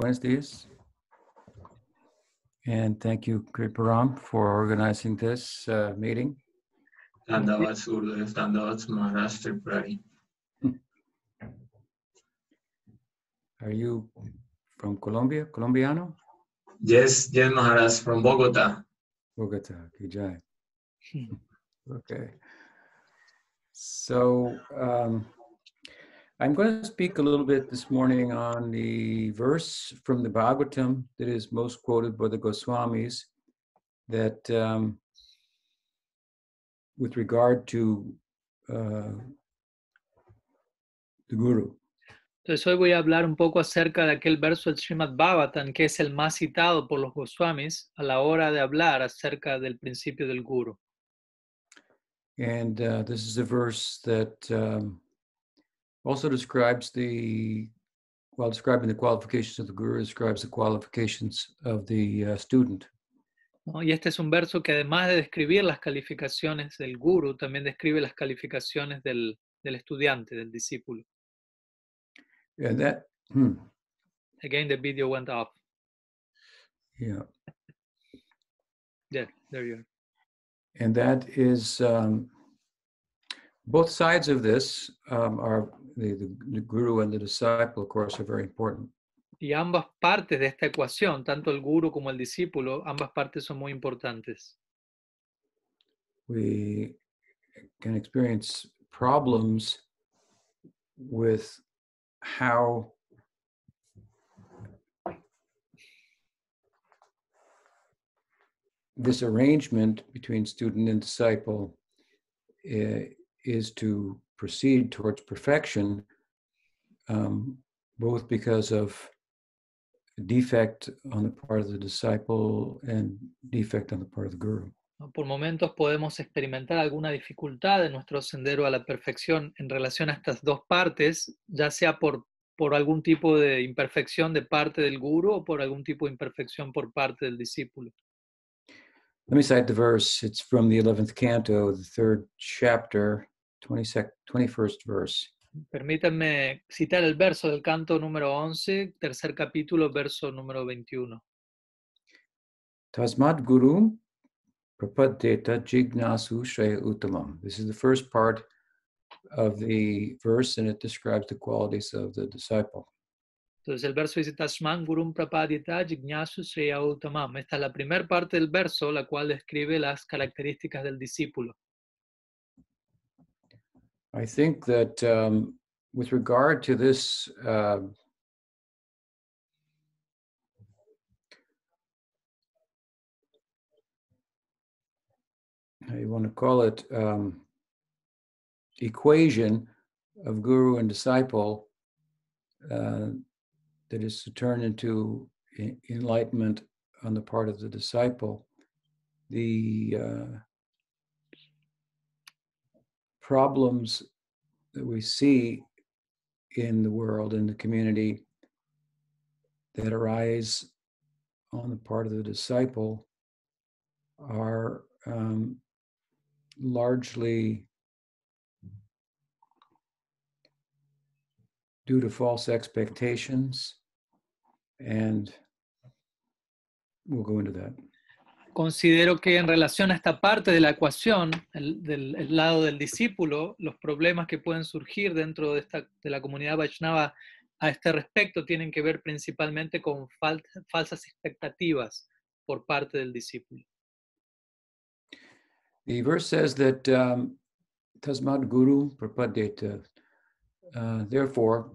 cleanse. And thank you, Kriparam, for organizing this uh, meeting. Are you from Colombia, Colombiano? Yes, yes, Maharaj, from Bogota. Bogota, Kijai. Hmm. okay. So, um, I'm going to speak a little bit this morning on the verse from the Bhagavatam that is most quoted by the Goswamis that um, with regard to uh, the Guru. Entonces hoy voy a hablar un poco acerca de aquel verso del Srimad Bhavatan que es el más citado por los Goswamis a la hora de hablar acerca del principio del Guru. And uh, this is a verse that um, also describes the, while describing the qualifications of the Guru, describes the qualifications of the uh, student. ¿no? Y este es un verso que además de describir las calificaciones del Guru, también describe las calificaciones del, del estudiante, del discípulo. And that, hmm, Again, the video went off. yeah. Yeah, there you are. And that is um, both sides of this um, are the, the, the guru and the disciple, of course, are very important. Y ambas partes de esta ecuación, tanto el guru como el discípulo, ambas partes son muy importantes. We can experience problems with how this arrangement between student and disciple uh, is to proceed towards perfection, um, both because of defect on the part of the disciple and defect on the part of the guru. Por momentos podemos experimentar alguna dificultad en nuestro sendero a la perfección en relación a estas dos partes, ya sea por, por algún tipo de imperfección de parte del guru o por algún tipo de imperfección por parte del discípulo. Let me cite the verse. It's from the 11th canto, the third chapter, 22nd, 21st verse. Permítanme citar el verso del canto número 11, tercer capítulo, verso número 21. Tasmad Guru Prapadeta Jignasu Shreya Uttamam. This is the first part of the verse, and it describes the qualities of the disciple. Entonces el verso dice Tashman Gurum Prapadita Jignasu Sreya Uttamam. Esta es la primera parte del verso, la cual describe las características del discípulo. I think that um, with regard to this uh, how you want to call it um, equation of guru and disciple uh, that is to turn into enlightenment on the part of the disciple the uh, problems that we see in the world in the community that arise on the part of the disciple are um, largely due to false expectations and we'll go into that Considero que en relación a esta parte de la ecuación, el, del el lado del discípulo, los problemas que pueden surgir dentro de, esta, de la comunidad Vaishnava a este respecto tienen que ver principalmente con fal- falsas expectativas por parte del discípulo. The verse says that um, Guru Prapadeta. Uh, therefore,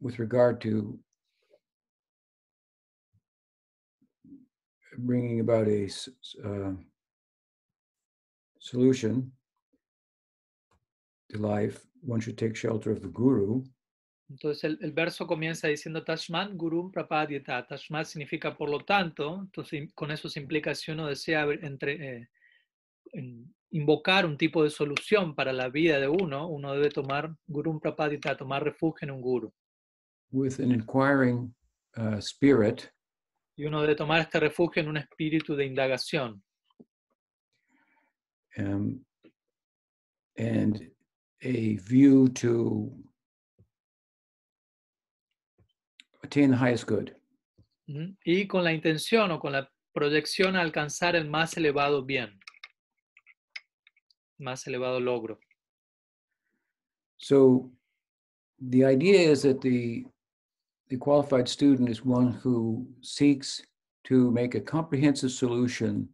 with regard to bringing about a uh, solution to life, one should take shelter of the Guru. Entonces el, el verso comienza diciendo Tashman Gurum Prapadyata. Tashman significa por lo tanto, entonces con eso se implica si uno desea entre, eh, invocar un tipo de solución para la vida de uno, uno debe tomar Gurum Prapadyata, tomar refugio en un guru. with an inquiring uh, spirit Y uno debe tomar este refugio en un espíritu de indagación. um, and a view to attain the highest good. Y con la intención o con la proyección a alcanzar el más elevado bien, más elevado logro. So the idea is that the the qualified student is one who seeks to make a comprehensive solution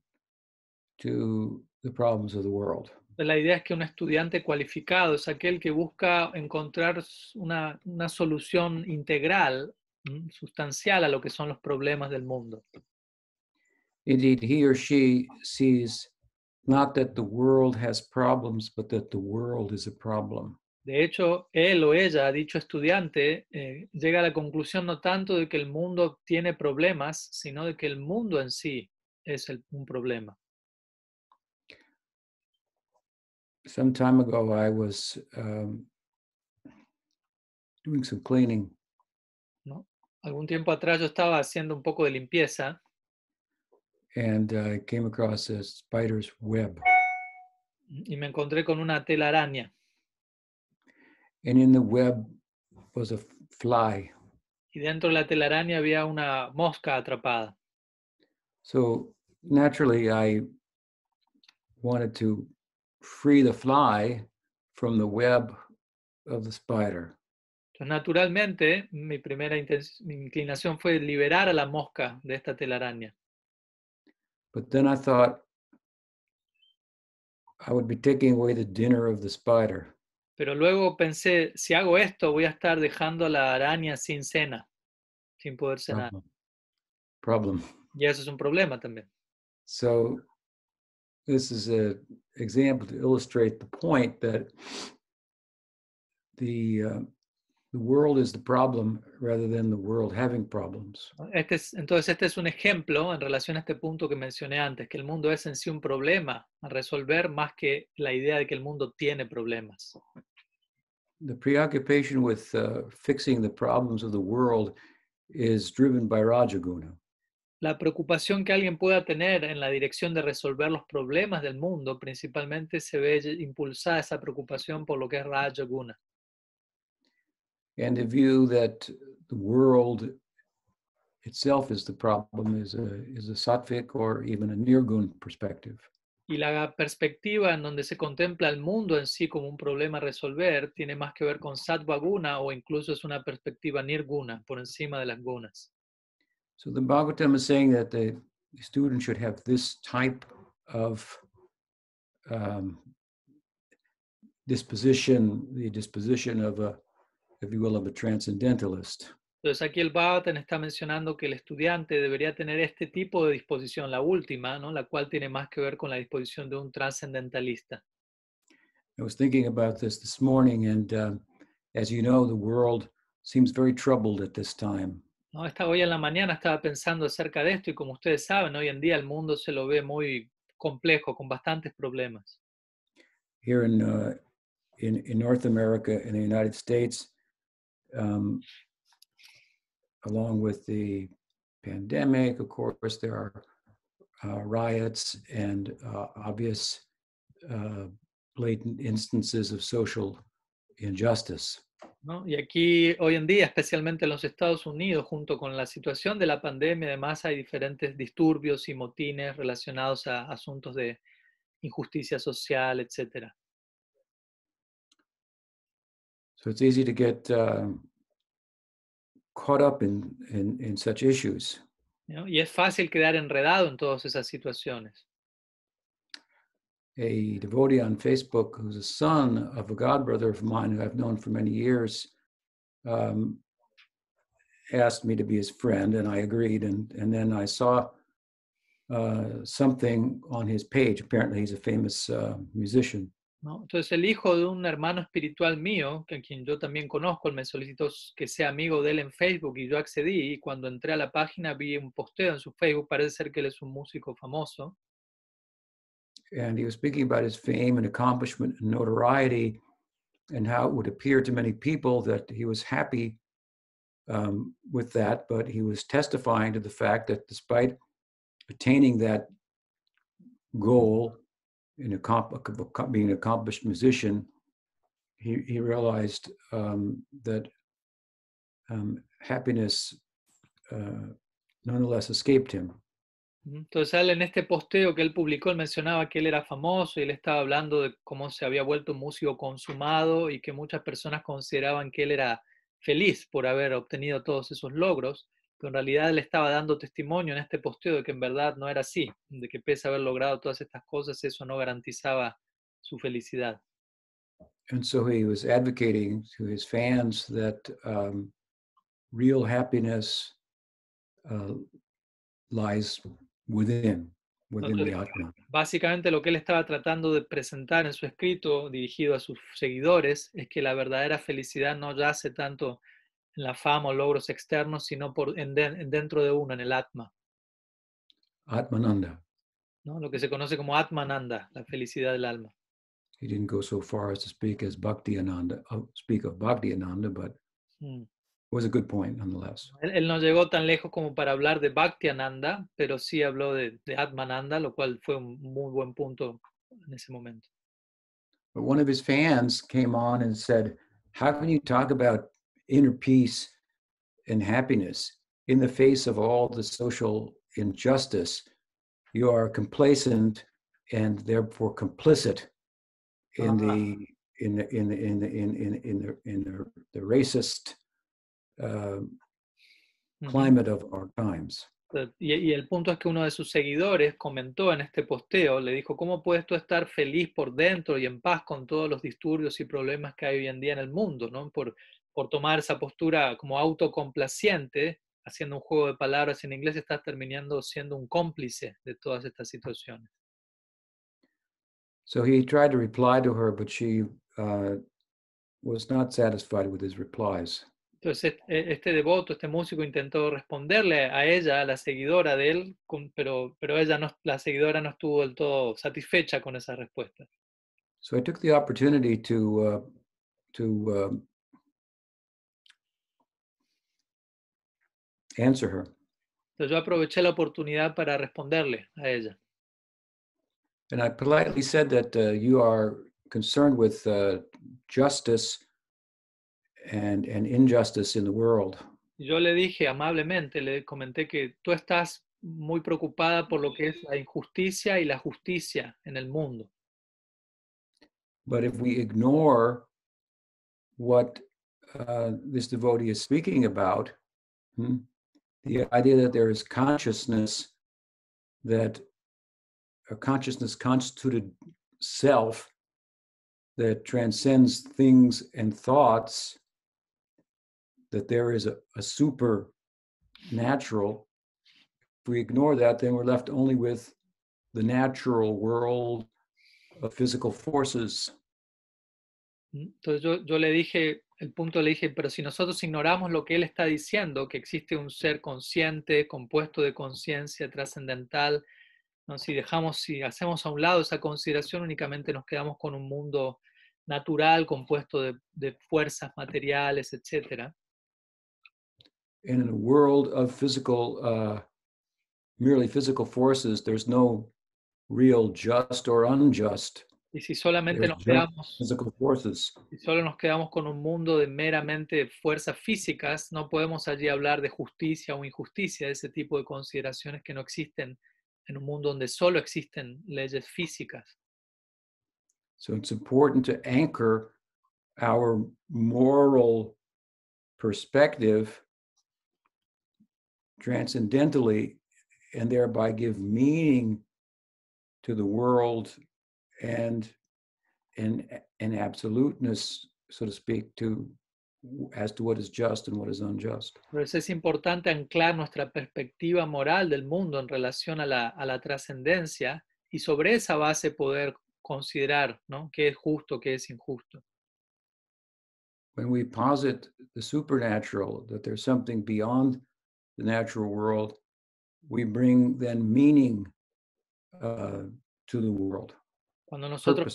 to the problems of the world. La idea es que un estudiante cualificado es aquel que busca encontrar una, una solución integral, sustancial a lo que son los problemas del mundo. Indeed, he or she sees not that the world has problems, but that the world is a problem. De hecho, él o ella, dicho estudiante, eh, llega a la conclusión no tanto de que el mundo tiene problemas, sino de que el mundo en sí es el- un problema. Some time ago, I was um, doing some cleaning, Algún tiempo atrás yo estaba haciendo un poco de limpieza and I came across a spider's web. y me encontré con una telaraña. And in the web was a fly. Y dentro de la telaraña había una mosca atrapada. So naturally, I wanted to free the fly from the web of the spider. Entonces, naturalmente, mi primera inclinación fue liberar a la mosca de esta telaraña. But then I thought I would be taking away the dinner of the spider. Pero luego pensé, si hago esto, voy a estar dejando a la araña sin cena, sin poder cenar. Problem. Y eso es un problema también. So this is a example to illustrate the point that the uh, the world is the problem rather than the world having problems. Este es, entonces, este es un ejemplo en relación a este punto que mencioné antes, que el mundo es en sí un problema a resolver más que la idea de que el mundo tiene problemas. The preoccupation with uh, fixing the problems of the world is driven by Rajaguna. La preocupación que alguien pueda tener en la dirección de resolver los problemas del mundo, principalmente se ve impulsada esa preocupación por lo que es Raja Guna. And the view that the world itself is the problem is a is a sattvic or even a nirgun perspective. Y la perspectiva en donde se contempla el mundo en sí como un problema a resolver tiene más que ver con Sattva Guna o incluso es una perspectiva Nirguna, por encima de las gunas. So the Bhagavatam is saying that the student should have this type of um, disposition, the disposition of a, if you will, of a transcendentalist. Entonces aquí el Bhagavatam está mencionando que el estudiante debería tener este tipo de disposición, la última, ¿no? la cual tiene más que ver con la disposición de un trascendentalista. I was thinking about this this morning, and um, as you know, the world seems very troubled at this time. ¿no? Esta, hoy en la mañana estaba pensando acerca de esto y como ustedes saben, hoy en día el mundo se lo ve muy complejo, con bastantes problemas. Here in uh, in, in North America, in the United States, um, along with the pandemic, of course, there are uh, riots and uh, obvious uh, blatant instances of social injustice. ¿no? Y aquí hoy en día, especialmente en los Estados Unidos, junto con la situación de la pandemia, además hay diferentes disturbios y motines relacionados a asuntos de injusticia social, etc. So it's easy to get uh, caught up in, in, in such issues. ¿no? Y es fácil quedar enredado en todas esas situaciones. A devotee on Facebook, who's a son of a godbrother of mine who I've known for many years, um, asked me to be his friend, and I agreed. And, and then I saw uh, something on his page. Apparently, he's a famous uh, musician. ¿No? Entonces el hijo de un hermano espiritual mío, que quien yo también conozco, él me solicitó que sea amigo de él en Facebook y yo accedí y cuando entré a la página vi un posteo en su Facebook, parece ser que él es un músico famoso. and he was speaking about his fame and accomplishment and notoriety and how it would appear to many people that he was happy um, with that, but he was testifying to the fact that despite attaining that goal in being an accomplished musician, he, he realized um, that um, happiness uh, nonetheless escaped him. Entonces él en este posteo que él publicó, él mencionaba que él era famoso y él estaba hablando de cómo se había vuelto un músico consumado y que muchas personas consideraban que él era feliz por haber obtenido todos esos logros, pero en realidad él estaba dando testimonio en este posteo de que en verdad no era así, de que pese a haber logrado todas estas cosas, eso no garantizaba su felicidad. And so he was advocating to his fans that um, real happiness uh, lies within, within the Atman. Básicamente lo que él estaba tratando de presentar en su escrito dirigido a sus seguidores es que la verdadera felicidad no yace tanto en la fama o logros externos, sino por, en, en dentro de uno, en el Atma, Atmananda. ¿no? lo que se conoce como Atmananda, la felicidad del alma. He didn't go so far as to speak as Bhakti Ananda, uh, speak of Bhakti Ananda, but it Mm. was a good point nonetheless. Él, él no llegó tan lejos como para hablar de Bhaktiananda, pero sí habló de, de Atmananda, lo cual fue un muy buen punto en ese momento. But one of his fans came on and said, How can you talk about inner peace and happiness in the face of all the social injustice? You are complacent and therefore complicit in the in the in the in the in in, in the in the, the racist uh, climate of our times. Y, y el punto es que uno de sus seguidores comentó en este posteo, le dijo, ¿cómo puedes tú estar feliz por dentro y en paz con todos los disturbios y problemas que hay hoy en día en el mundo? ¿no? Por, por tomar esa postura como autocomplaciente, haciendo un juego de palabras en inglés, estás terminando siendo un cómplice de todas estas situaciones. So he tried to reply to her, but she uh, was not satisfied with his replies. Entonces e- este devoto, este músico intentó responderle a ella, a la seguidora de él, pero, pero ella no, la seguidora no estuvo del todo satisfecha con esa respuesta. So I took the opportunity to uh, to um, answer her, Entonces yo aproveché la oportunidad para responderle a ella. and I politely said that uh, you are concerned with uh, justice and and injustice in the world, Yo le dije amablemente, le comenté que tú estás muy preocupada por lo que es la injusticia y la justicia en el mundo. but if we ignore what uh, this devotee is speaking about, hmm, the idea that there is consciousness, that a consciousness constituted self that transcends things and thoughts, that there is a, a supernatural. If we ignore that, then we're left only with the natural world of physical forces. Entonces yo, le dije, el punto le dije, pero si nosotros ignoramos lo que él está diciendo, que existe un ser consciente, compuesto de conciencia trascendental, ¿no? si dejamos, si hacemos a un lado esa consideración, únicamente nos quedamos con un mundo natural, compuesto de, fuerzas materiales. And in a world of physical, uh, merely physical forces, there's no real just or unjust Y si solamente nos quedamos. Si solo nos quedamos con un mundo de meramente fuerzas físicas, no podemos allí hablar de justicia o injusticia, de ese tipo de consideraciones que no existen en un mundo donde solo existen leyes físicas. So it's important to anchor our moral perspective transcendentally and thereby give meaning to the world and and an absoluteness so to speak to as to what is just and what is unjust Por eso es importante anclar nuestra perspectiva moral del mundo en relación a la, a la trascendencia y sobre esa base poder considerar ¿no? qué es justo, qué es injusto. when we posit the supernatural that there's something beyond the natural world we bring then meaning uh, to the world Cuando nosotros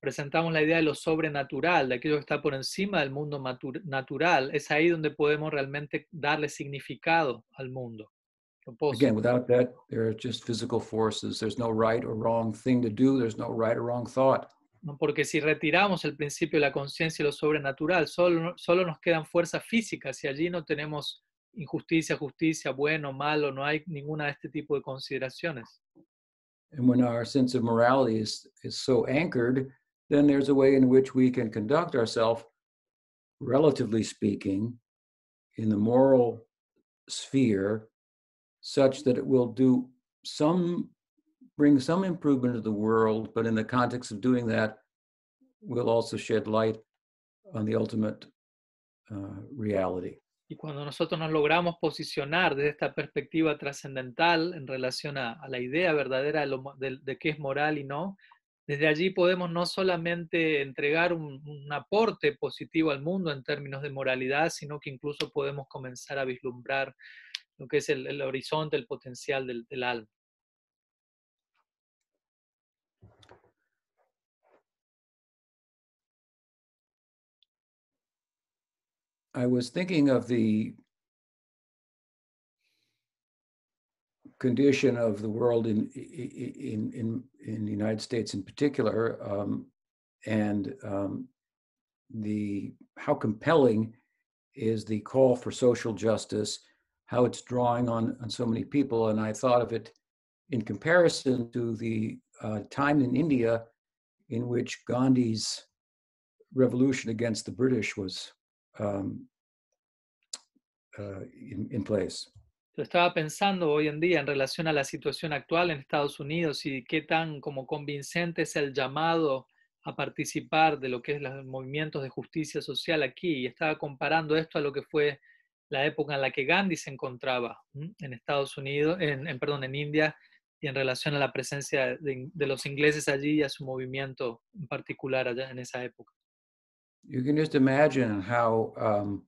presentamos la idea de lo sobrenatural, de aquello que está por encima del mundo natural, es ahí donde podemos realmente darle significado al mundo. Again, without that, there are just physical forces. There's no right or wrong thing to do. There's no right or wrong thought. Porque si retiramos el principio de la conciencia y lo sobrenatural, solo, solo nos quedan fuerzas físicas y allí no tenemos injusticia, justicia, bueno, malo, no hay ninguna de este tipo de consideraciones. And when our sense of morality is, is so anchored, then there's a way in which we can conduct ourselves, relatively speaking, in the moral sphere, such that it will do some, bring some improvement to the world, but in the context of doing that, will also shed light on the ultimate uh, reality. Y cuando nosotros nos logramos posicionar desde esta perspectiva trascendental en relación a, la idea verdadera de, lo qué es moral y no, desde allí podemos no solamente entregar un, aporte positivo al mundo en términos de moralidad, sino que incluso podemos comenzar a vislumbrar lo que es el, horizonte, el potencial del alma. I was thinking of the condition of the world in in in in the United States in particular, um, and um, the how compelling is the call for social justice, how it's drawing on on so many people, and I thought of it in comparison to the uh, time in India in which Gandhi's revolution against the British was um, uh, in, in place. Yo estaba pensando hoy en día en relación a la situación actual en Estados Unidos y qué tan como convincente es el llamado a participar de lo que es los movimientos de justicia social aquí. Y estaba comparando esto a lo que fue la época en la que Gandhi se encontraba en Estados Unidos, en, en, perdón, en India, y en relación a la presencia de, de los ingleses allí y a su movimiento en particular allá en esa época. You can just imagine how um,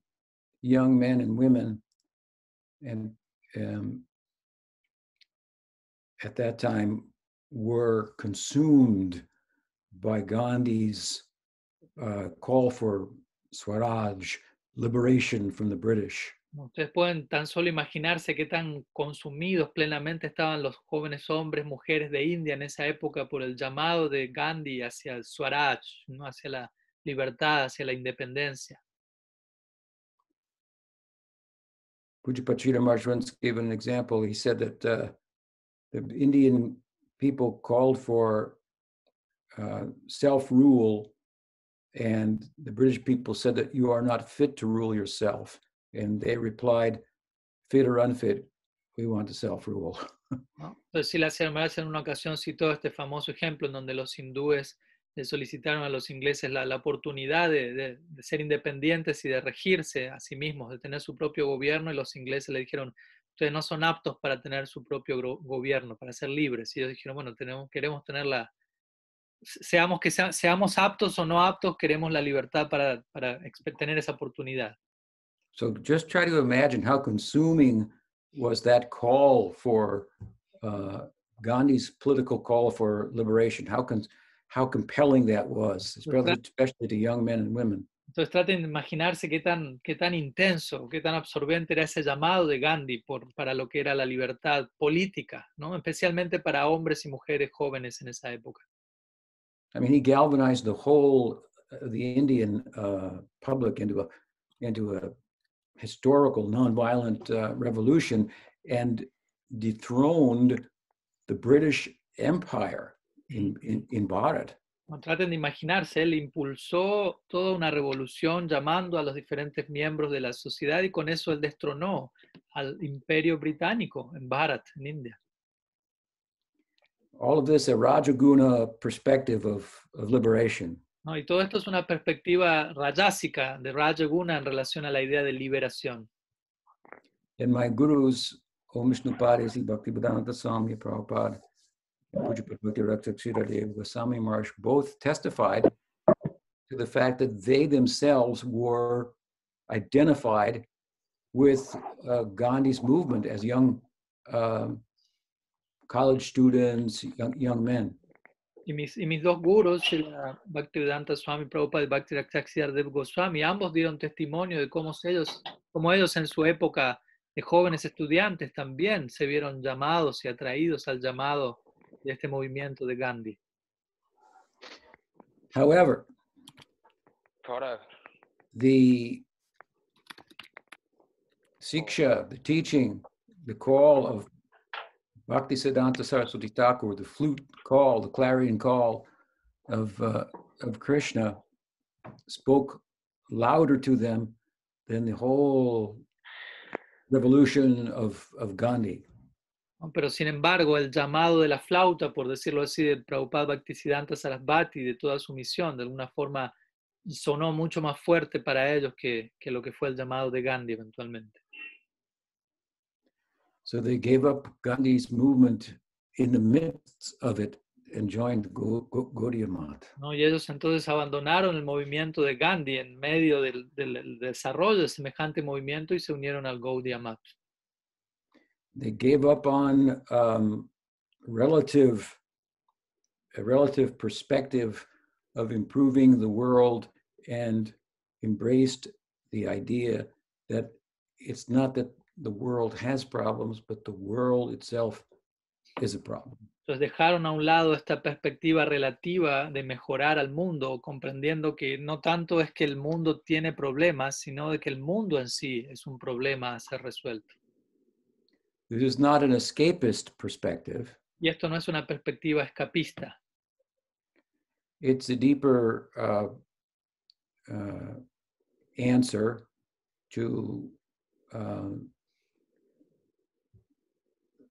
young men and women, and um, at that time, were consumed by Gandhi's uh, call for Swaraj, liberation from the British. Ustedes pueden tan solo imaginarse qué tan consumidos plenamente estaban los jóvenes hombres, mujeres de India en esa época por el llamado de Gandhi hacia el Swaraj, ¿no? hacia la libertad, hacia la independencia. Pujapachita Maharaj once gave an example. He said that uh, the Indian people called for uh, self-rule, and the British people said that you are not fit to rule yourself. And they replied, fit or unfit, we want to self-rule. Entonces, sí, la Maharaj en una ocasión citó este famoso ejemplo en donde los hindúes le solicitaron a los ingleses la, la oportunidad de, de, de, ser independientes y de regirse a sí mismos, de tener su propio gobierno, y los ingleses le dijeron, ustedes no son aptos para tener su propio gobierno, para ser libres. Y ellos dijeron, bueno, tenemos, queremos tener la, seamos que sea, seamos aptos o no aptos, queremos la libertad para, para tener esa oportunidad. So just try to imagine how consuming was that call for uh, Gandhi's political call for liberation. How can how compelling that was, especially, to young men and women. Entonces traten de imaginarse qué tan, qué tan intenso, qué tan absorbente era ese llamado de Gandhi por, para lo que era la libertad política, ¿no? especialmente para hombres y mujeres jóvenes en esa época. I mean, he galvanized the whole uh, the Indian uh, public into a into a historical nonviolent uh, revolution and dethroned the British Empire in, in, in Bharat. No, traten de imaginarse, él impulsó toda una revolución llamando a los diferentes miembros de la sociedad y con eso él destronó al imperio británico en Bharat, en India. All of this a Rajaguna perspective of, of liberation. No, y todo esto es una perspectiva rayásica de Rajaguna en relación a la idea de liberación. And my gurus, Om Sri Bhaktivedanta Swami Prabhupada, Rakshakshira Goswami Maharaj both testified to the fact that they themselves were identified with uh, Gandhi's movement as young uh, college students, young, young men. Y mis, y mis dos gurus, Bhaktivedanta Swami Prabhupada y Bhakti Rakshakshira Dev Goswami, ambos dieron testimonio de cómo ellos, cómo ellos en su época de jóvenes estudiantes también se vieron llamados y atraídos al llamado de este movimiento de Gandhi. However, However, the Siksha, the teaching, the call of bhakti Bhaktisiddhanta Saraswati Thakur, the flute call, the clarion call of, uh, of Krishna spoke louder to them than the whole revolution of, of Gandhi. Pero sin embargo, el llamado de la flauta, por decirlo así, de Prabhupada Bhaktisiddhanta Sarasvati, de toda su misión, de alguna forma sonó mucho más fuerte para ellos que, que lo que fue el llamado de Gandhi eventualmente. So they gave up Gandhi's movement in the midst of it and joined Gaudiya Math. ¿no? Y ellos entonces abandonaron el movimiento de Gandhi en medio del, del- del desarrollo de semejante movimiento y se unieron al Gaudiya Math. They gave up on um, relative, a relative perspective of improving the world and embraced the idea that it's not that the world has problems, but the world itself is a problem. Entonces dejaron a un lado esta perspectiva relativa de mejorar al mundo, comprendiendo que no tanto es que el mundo tiene problemas, sino de que el mundo en sí es un problema a ser resuelto. This is not an escapist perspective. Y esto no es una perspectiva escapista, It's a deeper uh, uh, answer to uh,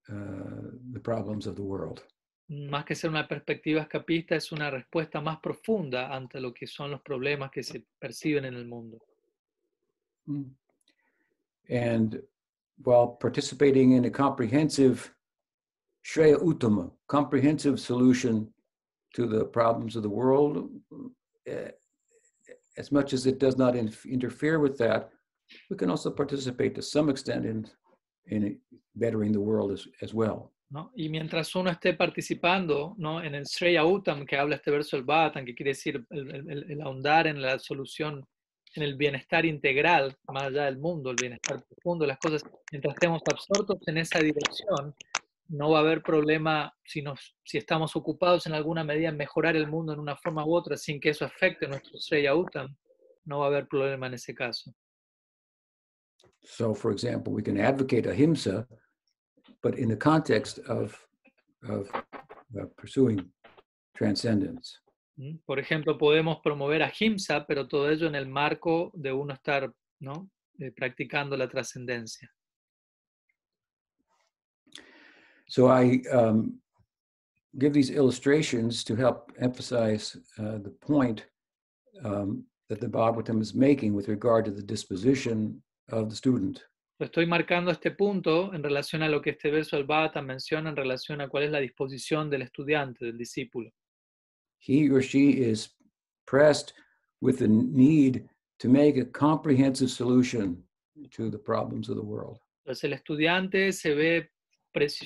uh, the problems of the world. más que ser una perspectiva escapista, es una respuesta más profunda ante lo que son los problemas que se perciben en el mundo. Mm. And while participating in a comprehensive Shreya Uttama, comprehensive solution to the problems of the world, eh, as much as it does not inf- interfere with that, we can also participate to some extent in, in bettering the world as, as well. ¿no? Y mientras uno esté participando ¿no? en el Shreya Uttam, que habla este verso del Bhattan, que quiere decir el- el- el ahondar en la solución, en el bienestar integral, más allá del mundo, el bienestar profundo, las cosas, mientras estemos absortos en esa dirección, no va a haber problema si, nos, si estamos ocupados en alguna medida en mejorar el mundo en una forma u otra sin que eso afecte nuestro Shreya Uttam, no va a haber problema en ese caso. So, for example, we can advocate ahimsa, but in the context of, of uh, pursuing transcendence. Por ejemplo, podemos promover a Himsa, pero todo ello en el marco de uno estar ¿no? Eh, practicando la trascendencia. So I um, give these illustrations to help emphasize uh, the point um, that the Bhagavatam is making with regard to the disposition of the student. Estoy marcando este punto en relación a lo que este verso del Bhagavatam menciona en relación a cuál es la disposición del estudiante, del discípulo. He or she is pressed with the need to make a comprehensive solution to the problems of the world. Entonces el estudiante se ve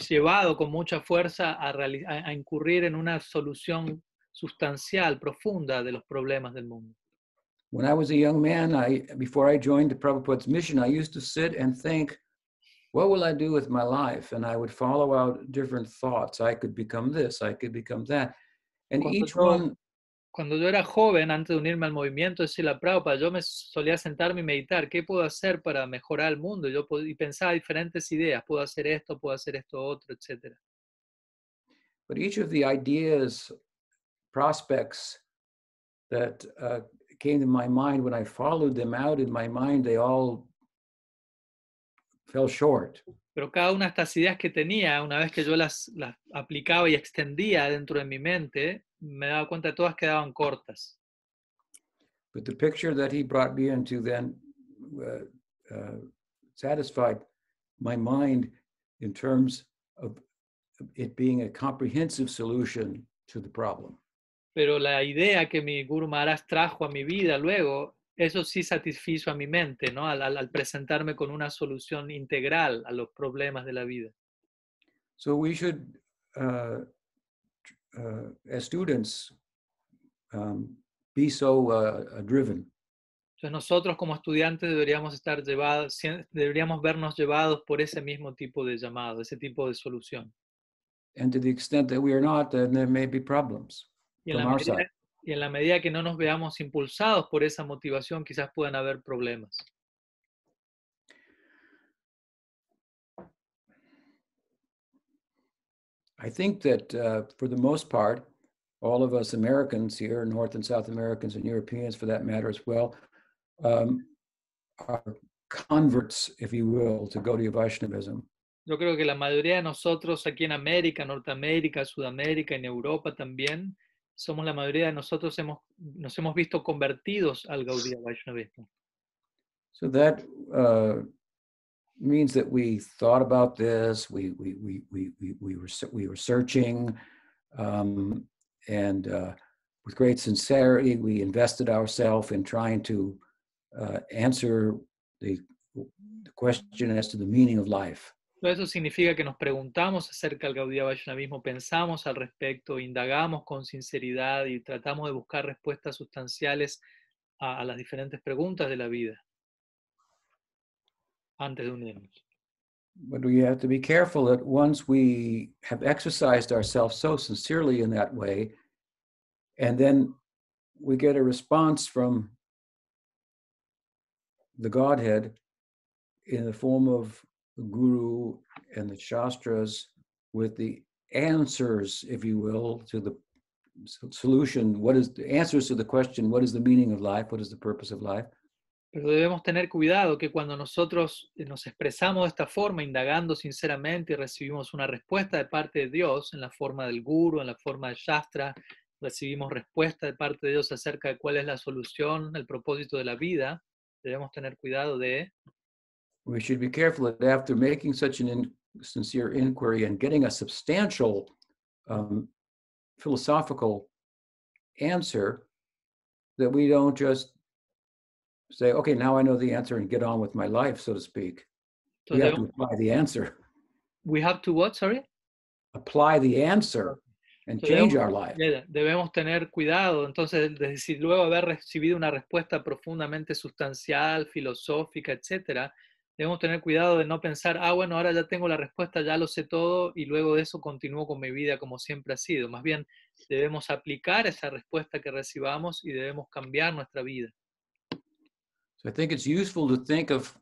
llevado con mucha fuerza a- a incurrir en una solución sustancial, profunda de los problemas del mundo. When I was a young man, I before I joined the Prabhupada's mission, I used to sit and think, what will I do with my life? And I would follow out different thoughts. I could become this, I could become that. And Cuando each yo- one Cuando yo era joven, antes de unirme al movimiento de Sila Prabhupada, yo me solía sentarme y meditar, ¿qué puedo hacer para mejorar el mundo? Yo y pensaba diferentes ideas, puedo hacer esto, puedo hacer esto otro, etc. but each of the ideas, prospects that uh, came to my mind when I followed them out in my mind, they all fell short. Pero cada una de estas ideas que tenía, una vez que yo las, las aplicaba y extendía dentro de mi mente, me daba cuenta que todas quedaban cortas. But the picture that he brought me into then uh, uh, satisfied my mind in terms of it being a comprehensive solution to the problem. Pero la idea que mi Guru Maharaj trajo a mi vida luego, eso sí satisfizo a mi mente, ¿no? Al, al- al presentarme con una solución integral a los problemas de la vida. So we should, uh, uh, as students, um, be so uh, driven Entonces nosotros como estudiantes deberíamos estar llevados, deberíamos vernos llevados por ese mismo tipo de llamado, ese tipo de solución. and to the extent that we are not, then there may be problems. Y en, la medida y en la medida que no nos veamos impulsados por esa motivación, quizás puedan haber problemas. I think that uh, for the most part, all of us Americans here, North and South Americans and Europeans for that matter as well, um, are converts, if you will, to Gaudiya Vaishnavism. Yo creo que la mayoría de nosotros aquí en América, Norteamérica, Sudamérica, en Europa también, somos la mayoría de nosotros hemos, nos hemos visto convertidos al Gaudiya Vaishnavismo. So that uh, means that we thought about this, we, we, we, we, we, we, were, we were searching, um, and uh, with great sincerity, we invested ourselves in trying to uh, answer the, the question as to the meaning of life. Todo eso significa que nos preguntamos acerca del Gaudiya Vaishnavismo, pensamos al respecto, indagamos con sinceridad y tratamos de buscar respuestas sustanciales a, a las diferentes preguntas de la vida antes de unirnos. But we have to be careful that once we have exercised ourselves so sincerely in that way, and then we get a response from the Godhead in the form of Guru and the Shastras with the answers, if you will, to the solution. What is the answers to the question, what is the meaning of life? What is the purpose of life? Pero debemos tener cuidado que cuando nosotros eh, nos expresamos de esta forma, indagando sinceramente y recibimos una respuesta de parte de Dios en la forma del guru, en la forma del shastra, recibimos respuesta de parte de Dios acerca de cuál es la solución, el propósito de la vida, debemos tener cuidado de we should be careful that after making such an in, sincere inquiry and getting a substantial um, philosophical answer, that we don't just say, okay, now I know the answer and get on with my life, so to speak. We have to apply the answer, we have to what, sorry? apply the answer and So change debemos- our life. Debe- Debemos tener cuidado, entonces, de decir, luego haber recibido una respuesta profundamente sustancial, filosófica, etcétera, debemos tener cuidado de no pensar, ah, bueno, ahora ya tengo la respuesta, ya lo sé todo, y luego de eso continúo con mi vida como siempre ha sido. Más bien, debemos aplicar esa respuesta que recibamos y debemos cambiar nuestra vida. So I think it's useful to think of,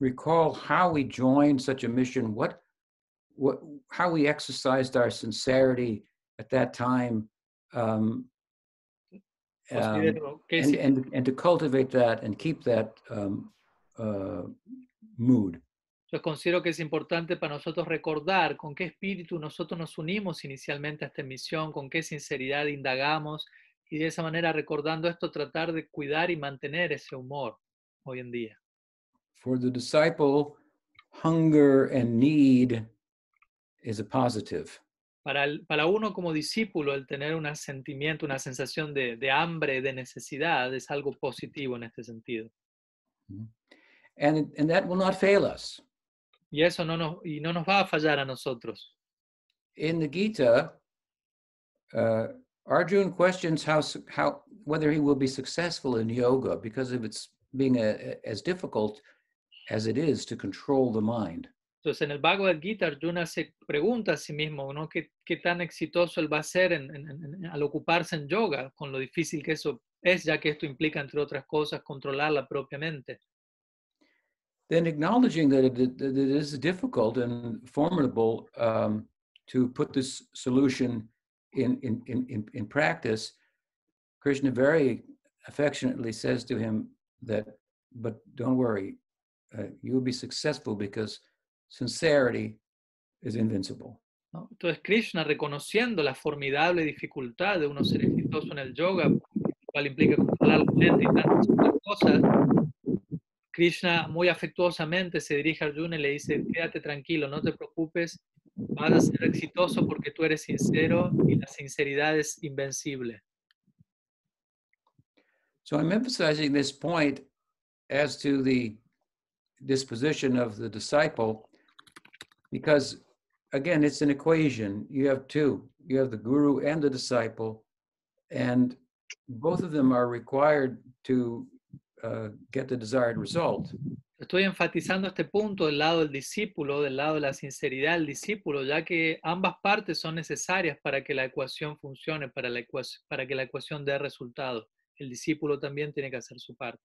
recall how we joined such a mission, what, what, how we exercised our sincerity at that time, um, um, and to cultivate that and keep that um, uh, mood. Yo considero que es importante para nosotros recordar con qué espíritu nosotros nos unimos inicialmente a esta misión, con qué sinceridad indagamos y de esa manera recordando esto tratar de cuidar y mantener ese humor hoy en día. For the disciple, hunger and need is a positive. Para, el- para uno como discípulo el tener un sentimiento, una sensación de, de hambre, de necesidad es algo positivo en este sentido. And, it- and and that will not fail us. Y eso no nos, y no nos va a fallar a nosotros. in the Gita, uh, Arjun questions how how whether he will be successful in yoga because of its being a, as difficult as it is to control the mind. Entonces, en el Bhagavad Gita, Arjuna se pregunta a sí mismo, ¿no? ¿Qué, qué tan exitoso él va a ser en- en- en- al ocuparse en yoga, con lo difícil que eso es, ya que esto implica, entre otras cosas, controlarla propiamente. Then acknowledging that it, that it is difficult and formidable um, to put this solution in, in, in, in, practice, Krishna very affectionately says to him that, but don't worry, uh, you'll be successful because sincerity is invincible. ¿no? Entonces, Krishna, reconociendo la formidable dificultad de uno ser exitoso en el yoga, lo cual implica controlar la mente y tantas cosas, Krishna muy afectuosamente se dirige a Arjuna y le dice, quédate tranquilo, no te preocupes, vas a ser exitoso porque tú eres sincero y la sinceridad es invencible. So I'm emphasizing this point as to the disposition of the disciple because, again, it's an equation. You have two you have the guru and the disciple, and both of them are required to uh, get the desired result. Estoy enfatizando este punto del lado del discípulo, del lado de la sinceridad del discípulo, ya que ambas partes son necesarias para que la ecuación funcione, para, la ecuación, para que la ecuación dé resultado. El discípulo también tiene que hacer su parte.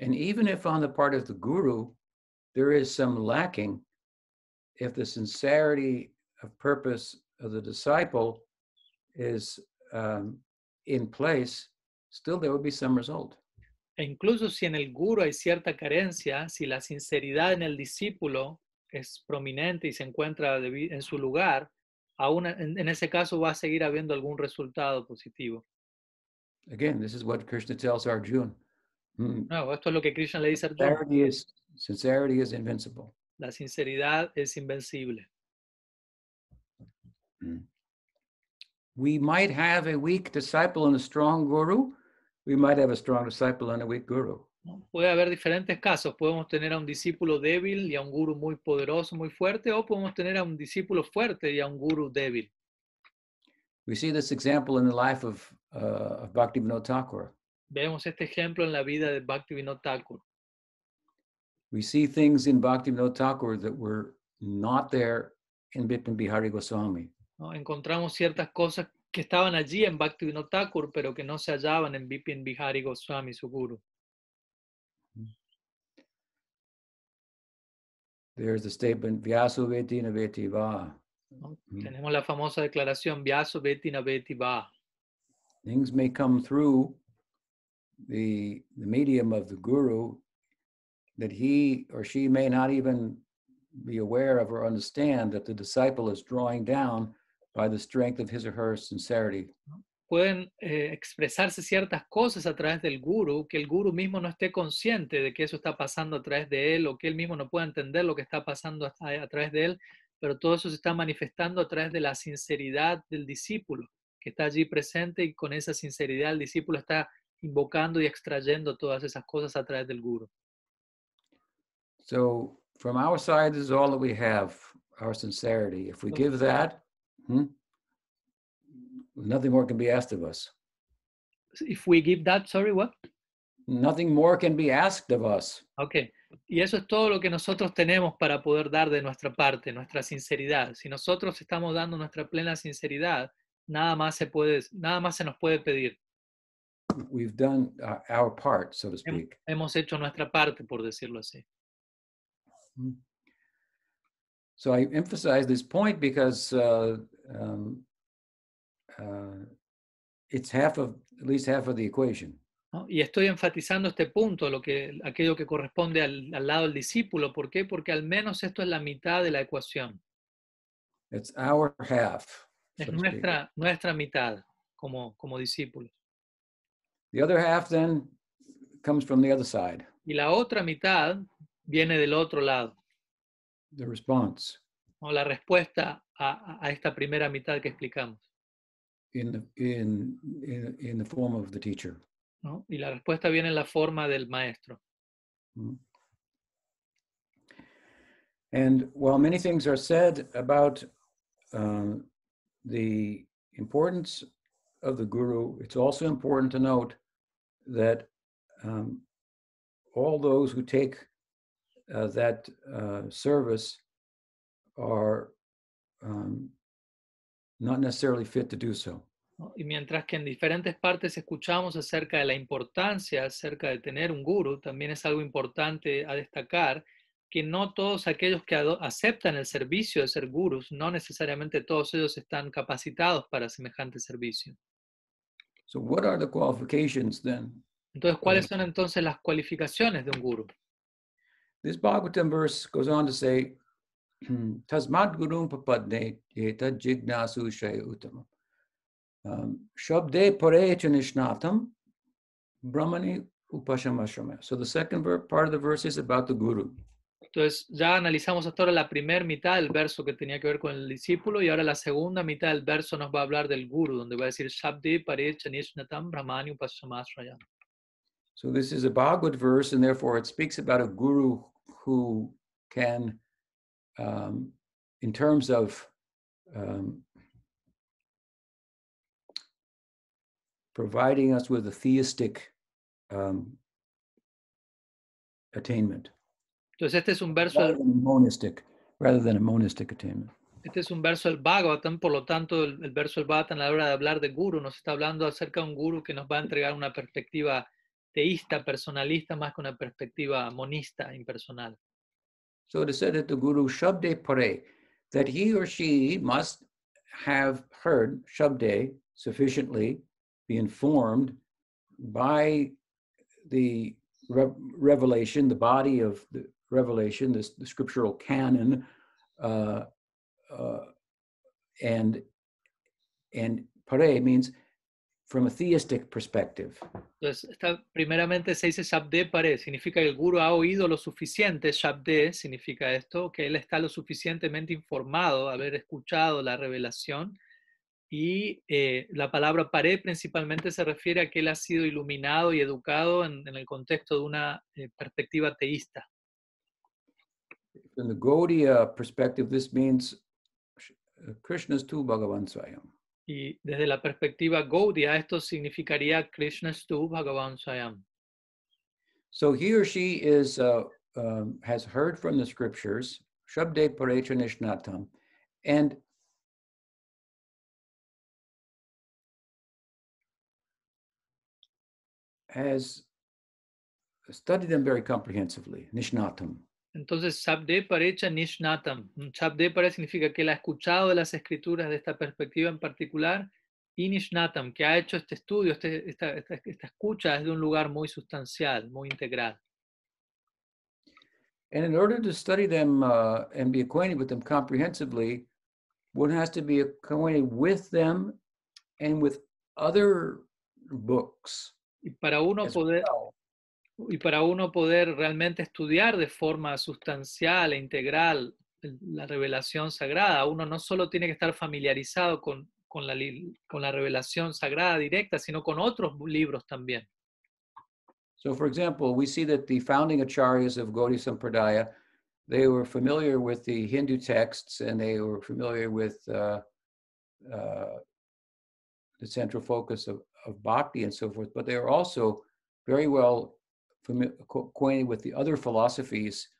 And even if on the part of the guru there is some lacking, if the sincerity of purpose of the disciple is um, in place, still there would be some result. E incluso si en el guru hay cierta carencia, si la sinceridad en el discípulo es prominente y se encuentra en su lugar, aún en, ese caso va a seguir habiendo algún resultado positivo. Again, this is what Krishna tells Arjuna. Mm, No, esto es lo que Krishna le dice a Arjuna. Sincerity is sincerity is invincible. La sinceridad es invencible. We might have a weak disciple and a strong guru. We might have a strong disciple and a weak guru. ¿no? Puede haber diferentes casos. Podemos tener a un discípulo débil y a un guru muy poderoso, muy fuerte, o podemos tener a un discípulo fuerte y a un guru débil. We see this example in the life of, uh, of Bhaktivinoda Thakur. Vemos este ejemplo en la vida de Bhaktivinoda Thakur. We see things in Bhaktivinoda Thakur that were not there in Bipin Bihari Goswami. ¿no? Encontramos ciertas cosas que estaban allí en Bhaktivinoda Thakur, pero que no se hallaban en Bipin Bihari Goswami, su guru. There's the statement, Vyasu Veti Naveti Va. ¿no? Mm. Tenemos la famosa declaración, Vyaso Beti na Beti Va. Things may come through the, the medium of the guru that he or she may not even be aware of or understand that the disciple is drawing down by the strength of his or her sincerity. Pueden eh, expresarse ciertas cosas a través del guru, que el guru mismo no esté consciente de que eso está pasando a través de él, o que él mismo no pueda entender lo que está pasando a, a través de él, pero todo eso se está manifestando a través de la sinceridad del discípulo, que está allí presente y con esa sinceridad el discípulo está invocando y extrayendo todas esas cosas a través del guru. So, from our side, this is all that we have our sincerity. If we give that, hmm, nothing more can be asked of us. If we give that, sorry, what? Nothing more can be asked of us. Ok, y eso es todo lo que nosotros tenemos para poder dar de nuestra parte, nuestra sinceridad. Si nosotros estamos dando nuestra plena sinceridad, nada más se puede, nada más se nos puede pedir. We've done uh, our part, so to speak. Hemos hecho nuestra parte, por decirlo así. So I emphasize this point because uh, um, uh, it's half of, at least half of the equation. ¿no? Y estoy enfatizando este punto, lo que, aquello que corresponde al, al lado del discípulo. ¿Por qué? Porque al menos esto es la mitad de la ecuación. It's our half. Es so nuestra, nuestra mitad como, como discípulos. The other half then comes from the other side, Y la otra mitad viene del otro lado. the response ¿no? La respuesta a, a esta primera mitad que explicamos. in the, in, in, in the form of the teacher. ¿no? Y la respuesta viene en la forma del maestro. Mhm. And while many things are said about um, the importance of the guru, it's also important to note that um, all those who take uh, that uh, service are um, not necessarily fit to do so. Y mientras que en diferentes partes escuchamos acerca de la importancia, acerca de tener un guru, también es algo importante a destacar que no todos aquellos que aceptan el servicio de ser gurus, no necesariamente todos ellos están capacitados para semejante servicio. So, what are the qualifications then? Entonces, ¿cuáles son entonces las cualificaciones de un guru? This Bhagavatam verse goes on to say, Tasmad Gurum Papadne Yeta Jignasu Uttamam. Um, Shabde Pare Chanishnatam Brahmani. So the second part of the verse is about the Guru. Entonces, ya analizamos hasta ahora la primera mitad del verso que tenía que ver con el discípulo y ahora la segunda mitad del verso nos va a hablar del guru, donde va a decir Shabdi Pare Chanishnatam Brahmani Upasamasraya. So this is a Bhagavad verse, and therefore it speaks about a Guru who can, um, in terms of um, providing us with a theistic um, attainment. Entonces, este es un verso rather than monistic, rather than a monistic attainment. Este es un verso del Bhagavatam, por lo tanto, el, el verso del Bhagavatam a la hora de hablar de guru nos está hablando acerca de un guru que nos va a entregar una perspectiva teísta, personalista, más que una perspectiva monista, impersonal. So it is said that the Guru Shabde Pare, that he or she must have heard Shabde sufficiently, be informed by the re- revelation, the body of the revelation, this the scriptural canon, uh, uh, and and pare means from a theistic perspective. Entonces, esta, primeramente se dice Shabde Pare, significa que el guru ha oído lo suficiente, Shabde significa esto, que él está lo suficientemente informado, haber escuchado la revelación, y eh, la palabra Pare principalmente se refiere a que él ha sido iluminado y educado en, en el contexto de una eh, perspectiva teísta. From the Gaudiya perspective, this means Krishna's tu Bhagavan Swayam. Y desde la perspectiva Gaudiya, esto significaría Krishnastu Bhagavan Swayam. So he or she is uh, um, has heard from the scriptures, Shabde Parecha Nishnatam, and has studied them very comprehensively, Nishnatam. Entonces, Shabde Parecha Nishnatam. Mm, Shabde Pare significa que él ha escuchado de las escrituras de esta perspectiva en particular y Nishnatam, que ha hecho este estudio, este- esta, esta- esta escucha desde un lugar muy sustancial, muy integral. And in order to study them uh, and be acquainted with them comprehensively, one has to be acquainted with them and with other books Y para uno poder, well. Y para uno poder realmente estudiar de forma sustancial e integral la revelación sagrada, uno no solo tiene que estar familiarizado con, con, la, con la revelación sagrada directa, sino con otros libros también. So, for example, we see that the founding acharyas of Gaudiya Sampradaya, they were familiar with the Hindu texts and they were familiar with uh, uh, the central focus of, bhakti and so forth, but they were also very well acquainted with the other philosophies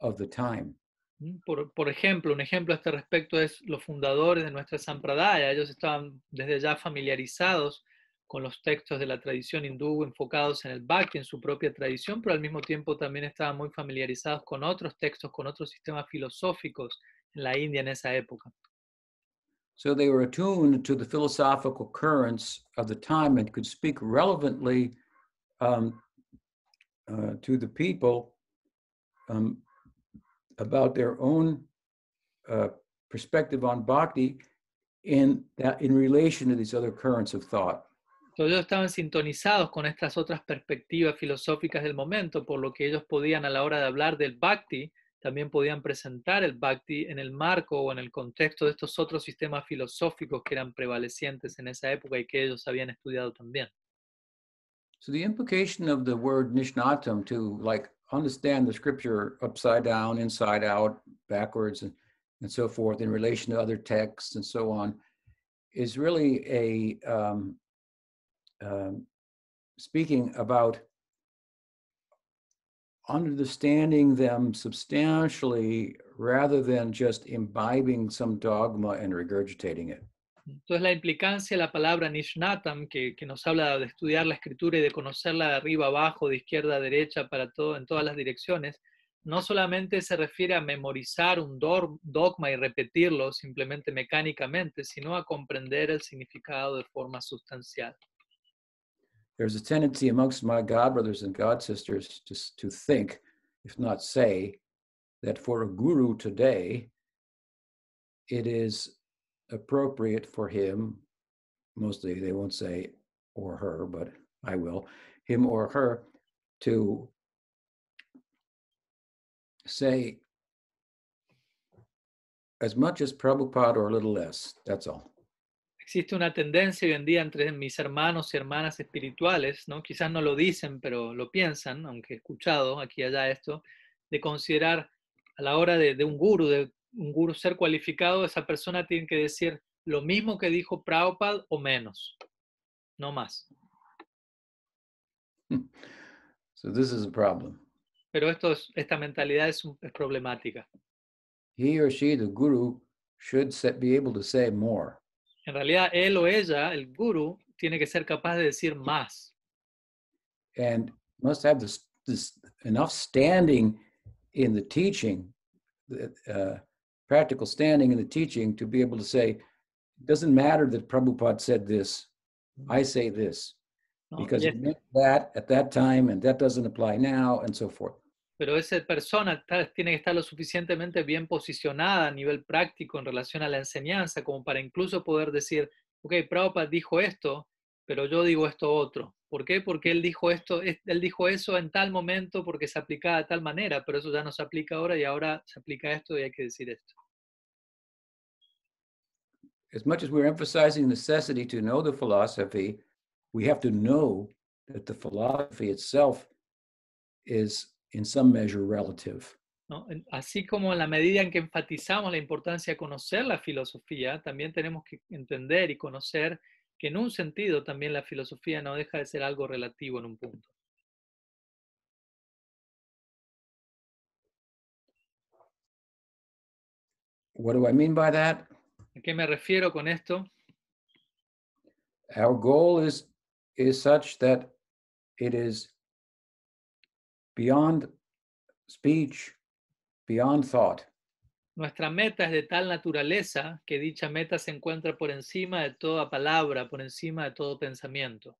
of the time. ¿Mm? Por, por ejemplo, un ejemplo a este respecto es los fundadores de nuestra Sampradaya. Ellos estaban desde ya familiarizados con los textos de la tradición hindú enfocados en el Bhakti, en su propia tradición, pero al mismo tiempo también estaban muy familiarizados con otros textos, con otros sistemas filosóficos en la India en esa época. So they were attuned to the philosophical currents of the time and could speak relevantly um, uh, to the people um, about their own uh, perspective on bhakti in that in relation to these other currents of thought. Entonces ellos estaban sintonizados con estas otras perspectivas filosóficas del momento, por lo que ellos podían a la hora de hablar del Bhakti, también podían presentar el Bhakti en el marco o en el contexto de estos otros sistemas filosóficos que eran prevalecientes en esa época y que ellos habían estudiado también. So the implication of the word nishnatam to like understand the scripture upside down, inside out, backwards, and, and so forth in relation to other texts and so on is really a um, um, speaking about understanding them substantially rather than just imbibing some dogma and regurgitating it. Entonces la implicancia de la palabra Nishnatam, que, que nos habla de estudiar la escritura y de conocerla de arriba abajo, de izquierda a derecha, para todo, en todas las direcciones, no solamente se refiere a memorizar un dogma y repetirlo simplemente mecánicamente, sino a comprender el significado de forma sustancial. There's a tendency amongst my God brothers and God sisters to, to think, if not say, that for a guru today, it is appropriate for him, mostly they won't say or her, but I will, him or her, to say as much as Prabhupada or a little less. That's all. Existe una tendencia hoy en día entre mis hermanos y hermanas espirituales, ¿no? quizás no lo dicen, pero lo piensan, aunque he escuchado aquí y allá esto, de considerar a la hora de, de un guru, de un guru ser cualificado, esa persona tiene que decir lo mismo que dijo Prabhupada o menos, no más. So this is a problem. Pero esto es- esta mentalidad es, es problemática. He or she, the guru, should set, be able to say more. En realidad, él o ella, el guru, tiene que ser capaz de decir más. and must have this, this enough standing in the teaching that, uh, practical standing in the teaching to be able to say, it doesn't matter that Prabhupada said this, mm-hmm. I say this, because Y it meant that at that time and that doesn't apply now and so forth. pero esa persona tiene que estar lo suficientemente bien posicionada a nivel práctico en relación a la enseñanza como para incluso poder decir, ok, Prabhupada dijo esto, pero yo digo esto otro. ¿Por qué? Porque él dijo esto, es- él dijo eso en tal momento porque se aplicaba de tal manera, pero eso ya no se aplica ahora y ahora se aplica esto y hay que decir esto. As much as we're emphasizing necessity to know the philosophy, we have to know that the philosophy itself is in some measure relative. Así como en la medida en que enfatizamos la importancia de conocer la filosofía, también tenemos que entender y conocer que en un sentido también la filosofía no deja de ser algo relativo en un punto. What do I mean by that? ¿A qué me refiero con esto? Our goal is is such that it is beyond speech, beyond thought. Nuestra meta es de tal naturaleza que dicha meta se encuentra por encima de toda palabra, por encima de todo pensamiento.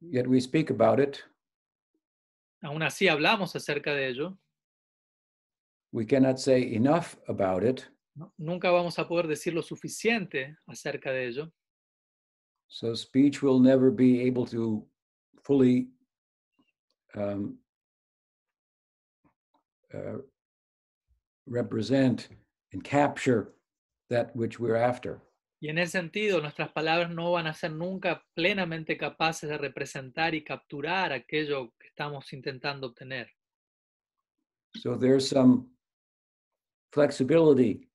Yet we speak about it. Aún así hablamos acerca de ello, We cannot say enough about it. ¿no? nunca vamos a poder decir lo suficiente acerca de ello. So speech will never be able to fully um, uh, represent and capture that which we're after. Y en ese sentido, nuestras palabras no van a ser nunca plenamente capaces de representar y capturar aquello que estamos intentando obtener. So there's some flexibility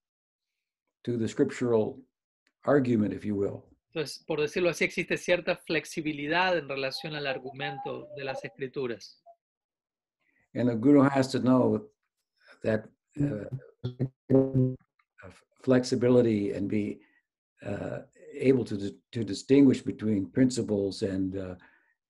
to the scriptural argument, if you will. Entonces, por decirlo así, existe cierta flexibilidad en relación al argumento de las escrituras. And the guru has to know that uh, flexibility and be uh, able to to distinguish between principles and uh,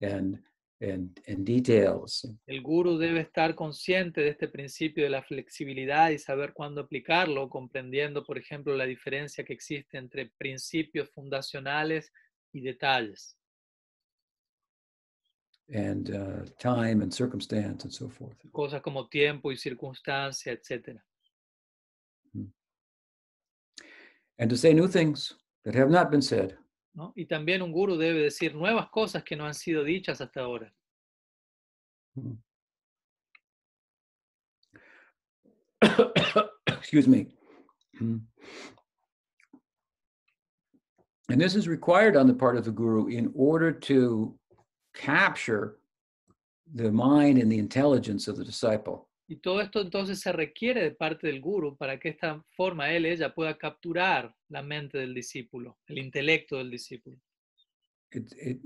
and and and details. El guru debe estar consciente de este principio de la flexibilidad y saber cuándo aplicarlo, comprendiendo, por ejemplo, la diferencia que existe entre principios fundacionales y detalles, and uh, time and circumstance and so forth. cosas como tiempo y circunstancia, etc. And to say new things that have not been said. ¿no? Y también un guru debe decir nuevas cosas que no han sido dichas hasta ahora. Excuse me. Mm. And this is required on the part of the guru in order to capture the mind and the intelligence of the disciple. Y todo esto entonces se requiere de parte del guru para que esta forma él, ella pueda capturar la mente del discípulo, el intelecto del discípulo. It, it,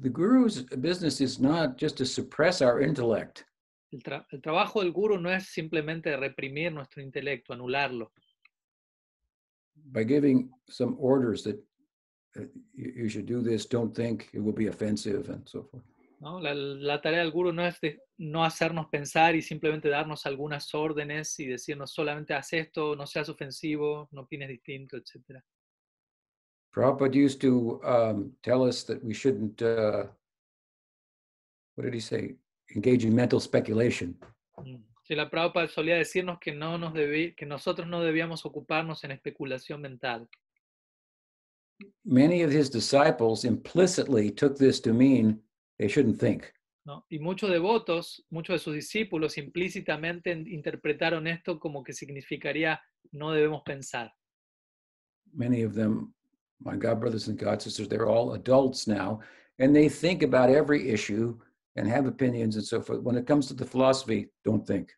the guru's business is not just to suppress our intellect, El, tra- el trabajo del guru no es simplemente reprimir nuestro intelecto, anularlo, by giving some orders that you, should do this, don't think it will be offensive, and so forth. ¿no? La, la tarea del guru no es de no hacernos pensar y simplemente darnos algunas órdenes y decirnos solamente haz esto, no seas ofensivo, no opines distinto, etc. Prabhupada used to um, tell us that we shouldn't, uh, what did he say? Engage in mental speculation. Si la Prabhupada solía decirnos que, no nos debí- que nosotros no debíamos ocuparnos en especulación mental. Many of his disciples implicitly took this to mean they shouldn't think. ¿no? Y muchos devotos, muchos de sus discípulos implícitamente interpretaron esto como que significaría no debemos pensar. Many of them, my God brothers and God sisters, they're all adults now, and they think about every issue and have opinions and so forth. When it comes to the philosophy, don't think.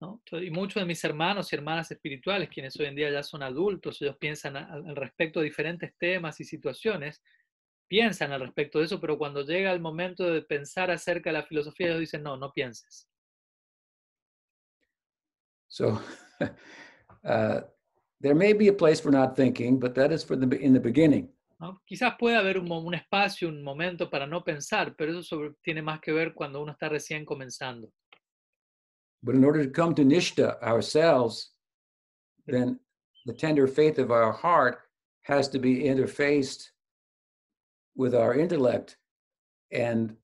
¿No? Y muchos de mis hermanos y hermanas espirituales, quienes hoy en día ya son adultos, ellos piensan al respecto de diferentes temas y situaciones, piensan al respecto de eso, pero cuando llega el momento de pensar acerca de la filosofía, ellos dicen, no, no pienses. So uh, there may be a place for not thinking, but that is for the in the beginning. ¿no? Quizás pueda haber un, un espacio, un momento para no pensar, pero eso sobre- tiene más que ver cuando uno está recién comenzando. But in order to come to Nishta ourselves, then the tender faith of our heart has to be interfaced with our intellect, and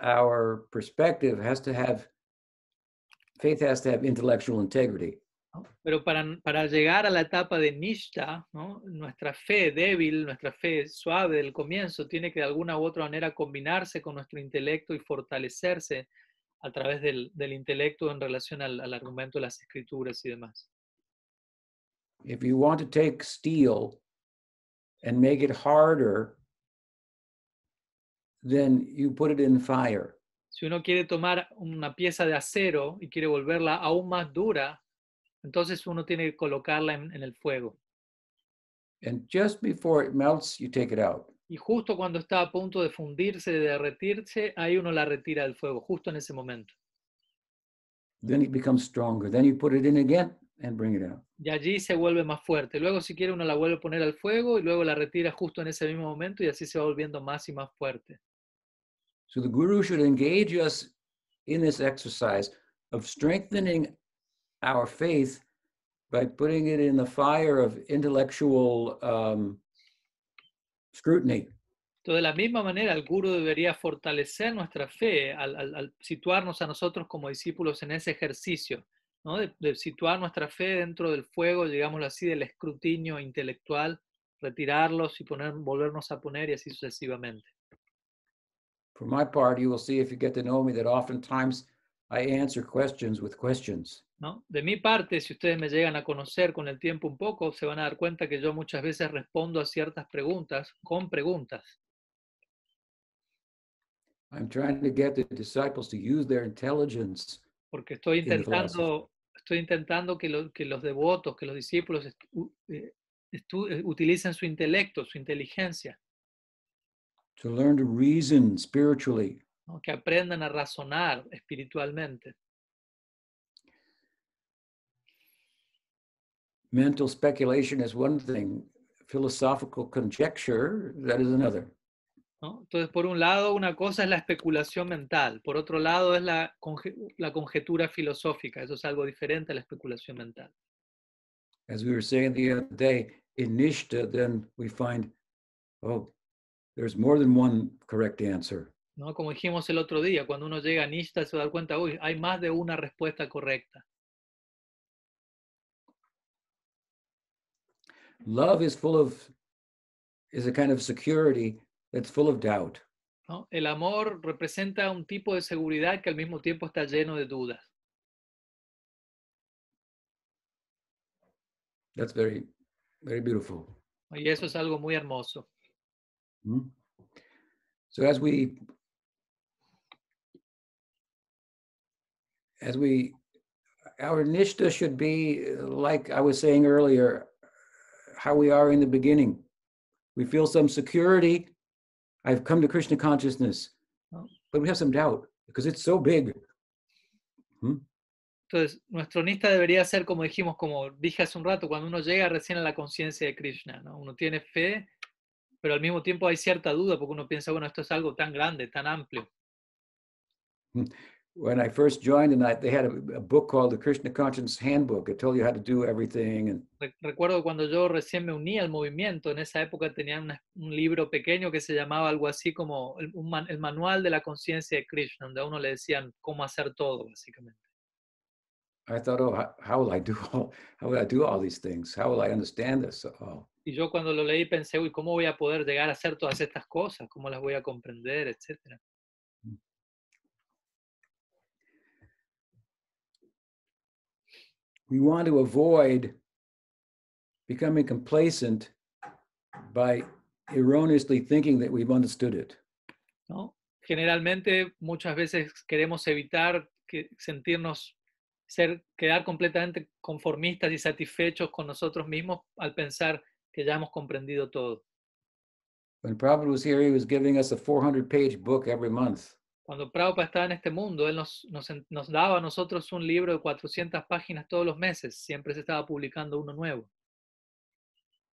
our perspective has to have, faith has to have intellectual integrity. Pero para, para llegar a la etapa de Nishta, ¿no? nuestra fe débil, nuestra fe suave del comienzo, tiene que de alguna u otra manera combinarse con nuestro intelecto y fortalecerse a través del, del intelecto en relación al, al argumento de las escrituras y demás. If you want to take steel and make it harder, then you put it in fire. Si uno quiere tomar una pieza de acero y quiere volverla aún más dura, entonces uno tiene que colocarla en, en el fuego. And just before it melts, you take it out. Y justo cuando está a punto de fundirse, de derretirse, ahí uno la retira del fuego, justo en ese momento. Then it becomes stronger. Then you put it in again and bring it out. Y allí se vuelve más fuerte. Luego, si quiere, uno la vuelve a poner al fuego y luego la retira justo en ese mismo momento y así se va volviendo más y más fuerte. So the Guru should engage us in this exercise of strengthening our faith by putting it in the fire of intellectual um, scrutiny. Entonces, de la misma manera, el guru debería fortalecer nuestra fe al, al- al situarnos a nosotros como discípulos en ese ejercicio, ¿no? de, de situar nuestra fe dentro del fuego, digámoslo así, del escrutinio intelectual, retirarlos y poner, volvernos a poner y así sucesivamente. For my part, you will see if you get to know me that oftentimes I answer questions with questions. ¿No? De mi parte, si ustedes me llegan a conocer con el tiempo un poco, se van a dar cuenta que yo muchas veces respondo a ciertas preguntas con preguntas. I'm trying to get the disciples to use their intelligence porque estoy intentando, estoy intentando que, lo- que los devotos, que los discípulos estu- eh, estu- eh, utilicen su intelecto, su inteligencia, to learn to reason spiritually. ¿no? que aprendan a razonar espiritualmente. Mental speculation is one thing, philosophical conjecture, that is another. ¿no? Entonces, por un lado, una cosa es la especulación mental, por otro lado es la, la conjetura filosófica, eso es algo diferente a la especulación mental. As we were saying the other day, in Nishta, then we find, oh, there's more than one correct answer. ¿no? Como dijimos el otro día, cuando uno llega a Nishta se da cuenta, uy, hay más de una respuesta correcta. Love is full of, is a kind of security that's full of doubt. ¿no? El amor representa un tipo de seguridad que al mismo tiempo está lleno de dudas. That's very, very beautiful. Y eso es algo muy hermoso. Mhm. So as we as we our nishta should be like I was saying earlier, how we are in the beginning. We feel some security. I've come to Krishna consciousness, but we have some doubt because it's so big. Entonces, nuestro nista debería ser, como dijimos, como dije hace un rato, cuando uno llega recién a la conciencia de Krishna, ¿no? Uno tiene fe, pero al mismo tiempo hay cierta duda porque uno piensa, bueno, esto es algo tan grande, tan amplio. When I first joined, and I, they had a, a book called the Krishna Consciousness Handbook. It told you how to do everything, and Re- Recuerdo cuando yo recién me uní al movimiento, en esa época tenían una- un libro pequeño que se llamaba algo así como el, un man- el manual de la conciencia de Krishna, donde a uno le decían cómo hacer todo, básicamente. I thought, oh, how, how will I do all? How will I do all these things? How will I understand this all? Y yo cuando lo leí pensé, uy, ¿cómo voy a poder llegar a hacer todas estas cosas? ¿Cómo las voy a comprender? Etcétera. We want to avoid becoming complacent by erroneously thinking that we've understood it. ¿no? Generalmente muchas veces queremos evitar que sentirnos ser quedar completamente conformistas y satisfechos con nosotros mismos al pensar que ya hemos comprendido todo. When Prabhupada was here, he was giving us a 400 page book every month. Cuando Prabhupada estaba en este mundo, él nos, nos, nos daba a nosotros un libro de 400 páginas todos los meses, siempre se estaba publicando uno nuevo.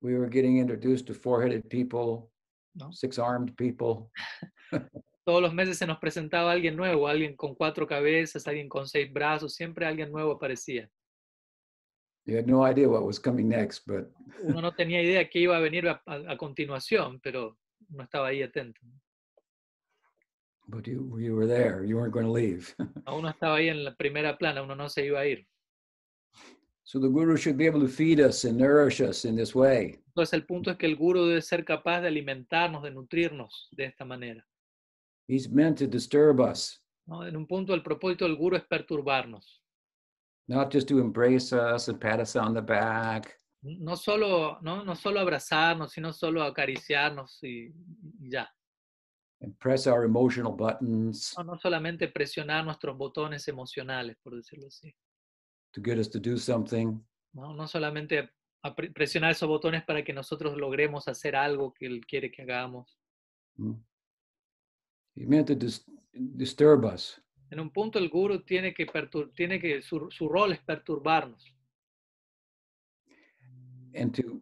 We were getting introduced to four headed people, No. six armed people. todos los meses se nos presentaba alguien nuevo, alguien con cuatro cabezas, alguien con seis brazos, siempre alguien nuevo aparecía. You had no idea what was coming next, but Uno no tenía idea qué iba a venir a, a- a continuación, pero uno estaba ahí atento. But you you were there. You weren't going to leave. Uno estaba ahí en la primera plana, uno no se iba a ir. so the guru should be able to feed us and nourish us in this way. Entonces el punto es que el guru debe ser capaz de alimentarnos, de nutrirnos de esta manera. He's meant to disturb us, ¿no? En un punto el propósito del guru es perturbarnos. not just to embrace us and pat us on the back, No solo, no, no solo abrazarnos, sino solo acariciarnos y, y ya. And press our emotional buttons No, no solamente presionar nuestros botones emocionales, por decirlo así. to get us to do something, No, no solamente a presionar esos botones para que nosotros logremos hacer algo que él quiere que hagamos. Mm. He meant to dis- disturb us. En un punto el guru tiene que, tiene que su, su rol es perturbarnos. and to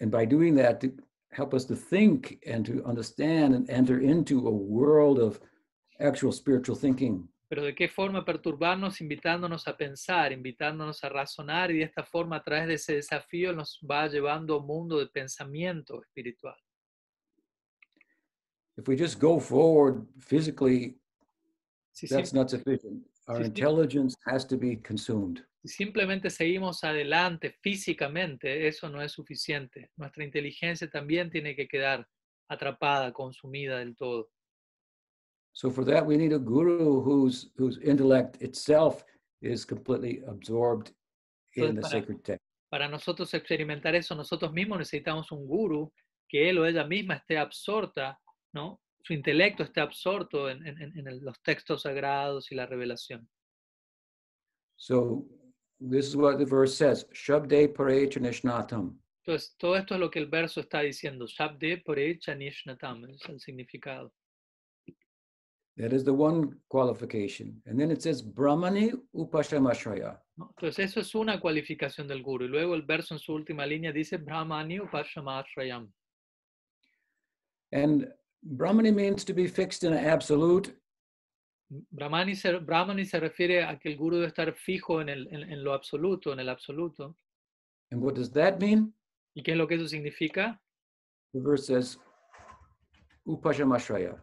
and by doing that to help us to think and to understand and enter into a world of actual spiritual thinking Pero de qué forma perturbarnos invitándonos a pensar, invitándonos a razonar y de esta forma a través de ese desafío nos va llevando a un mundo de pensamiento espiritual. if we just go forward physically Si, that's not sufficient our sí. intelligence has to be consumed si simplemente seguimos adelante físicamente, eso no es suficiente. Nuestra inteligencia también tiene que quedar atrapada, consumida del todo. so for that we need a guru whose whose intellect itself is completely absorbed in Entonces, the para- sacred text Para nosotros experimentar eso, nosotros mismos necesitamos un guru que él o ella misma esté absorta, ¿no? Su intelecto esté absorto en, en- en- los textos sagrados y la revelación. so this is what the verse says shabde pare chanishnatam Entonces, todo esto es lo que el verso está diciendo. Shabde pore chanishnatam, es el significado. that is the one qualification and then it says brahmani upashamashraya. Entonces, eso es una cualificación del guru. Y luego el verso en su última línea dice Brahmani upashamashrayam. And Brahmani means to be fixed in an absolute, Brahmani se, Brahmani se refiere a que el guru debe estar fijo en, el, en, en lo absoluto, en el absoluto. and what does that mean? ¿Y qué es lo que eso significa? The verse says, Upashamashraya.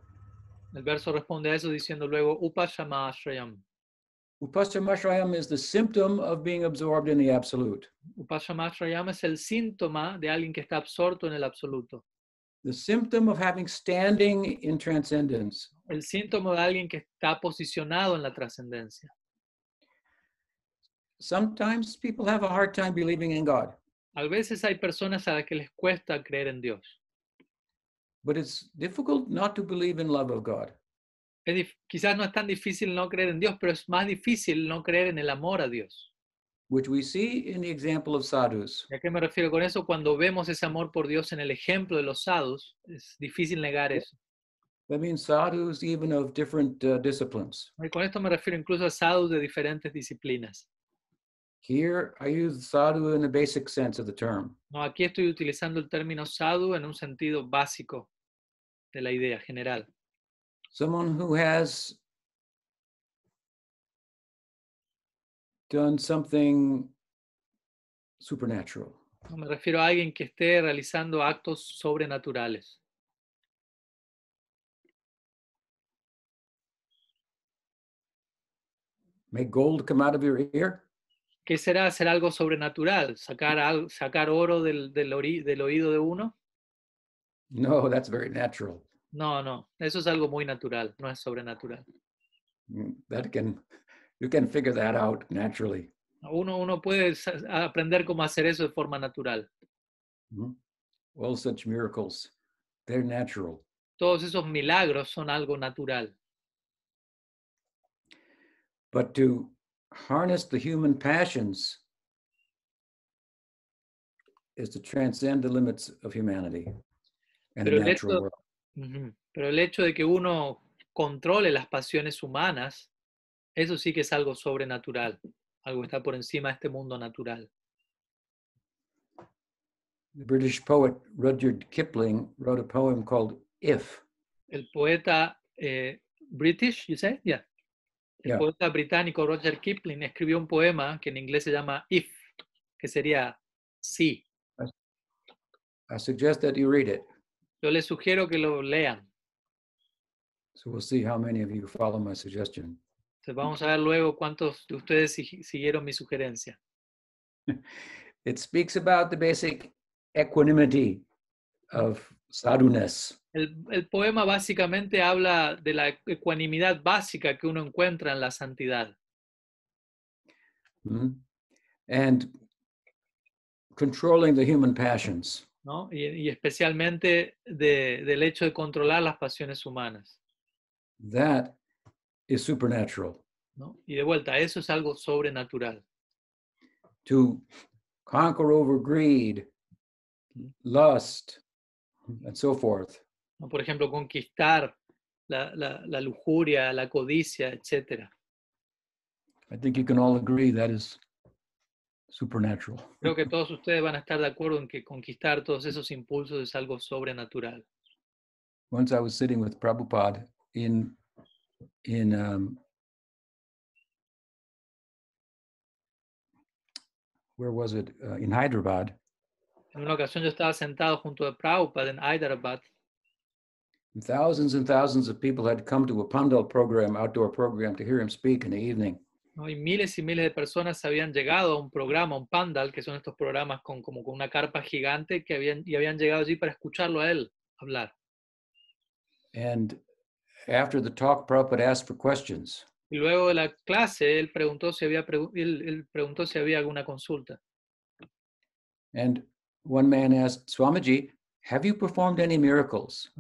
El verso responde a eso diciendo luego Upashama Ashrayam. Upashamashrayam is the symptom of being absorbed in the absolute. Upashama Ashrayam es el síntoma de alguien que está absorto en el absoluto. The symptom of having standing in transcendence. El síntoma de alguien que está posicionado en la trascendencia. Sometimes people have a hard time believing in God, A veces hay personas a las que les cuesta creer en Dios. but it's difficult not to believe in love of God. Es quizás no es tan difícil no creer en Dios, pero es más difícil no creer en el amor a Dios. Which we see in the example of sadhus. ¿Y a qué me refiero con eso? Cuando vemos ese amor por Dios en el ejemplo de los sadhus, es difícil negar eso. That means sadhus even of different uh, disciplines. Y con esto me refiero incluso a sadhus de diferentes disciplinas. Here, I use sadhu in the basic sense of the term. No, aquí estoy utilizando el término sadhu en un sentido básico de la idea general. Someone who has done something supernatural. No, me refiero a alguien que esté realizando actos sobrenaturales. Make gold come out of your ear? ¿Qué será hacer algo sobrenatural? ¿Sacar, al- sacar oro del, del ori- del oído de uno? No, that's very natural. No, no, eso es algo muy natural, no es sobrenatural. Mm, That can, you can figure that out naturally. Uno, uno puede aprender cómo hacer eso de forma natural. Mhm. All such miracles, they're natural. Todos esos milagros son algo natural. But to harness the human passions is to transcend the limits of humanity and the Pero el natural hecho- world. Pero el hecho de que uno controle las pasiones humanas, eso sí que es algo sobrenatural, algo que está por encima de este mundo natural. The British poet Rudyard Kipling wrote a poem called If. El poeta eh, British, you say? Yeah. El Yeah. poeta británico Roger Kipling escribió un poema que en inglés se llama If, que sería sí. I suggest that you read it. Yo les sugiero que lo lean. So we'll see how many of you follow my suggestion. Entonces vamos a ver luego cuántos de ustedes sig- siguieron mi sugerencia. It speaks about the basic equanimity of sadhuness. El, el poema básicamente habla de la ecuanimidad básica que uno encuentra en la santidad hmm, and controlling the human passions. ¿no? y, y especialmente de- del hecho de controlar las pasiones humanas. That is supernatural. ¿no? Y de vuelta, eso es algo sobrenatural. To conquer over greed, lust, and so forth. Por ejemplo, conquistar la, la- la lujuria, la codicia, etc. I think you can all agree that is supernatural. Creo que todos ustedes van a estar de acuerdo en que conquistar todos esos impulsos es algo sobrenatural. Once I was sitting with Prabhupada in in um, where was it? Uh, in Hyderabad, En una ocasión yo estaba sentado junto a Prabhupada en Hyderabad thousands and thousands of people had come to a Pandal program, outdoor program, to hear him speak in the evening. ¿no? y miles y miles de personas habían llegado a un programa, un pandal, que son estos programas con, como con una carpa gigante que habían, y habían llegado allí para escucharlo a él hablar. And after the talk, Prabhupada asked for questions. Y luego de la clase, él preguntó si había, pregu- él, él preguntó si había alguna consulta. And one man asked, Swamiji, have you performed any miracles?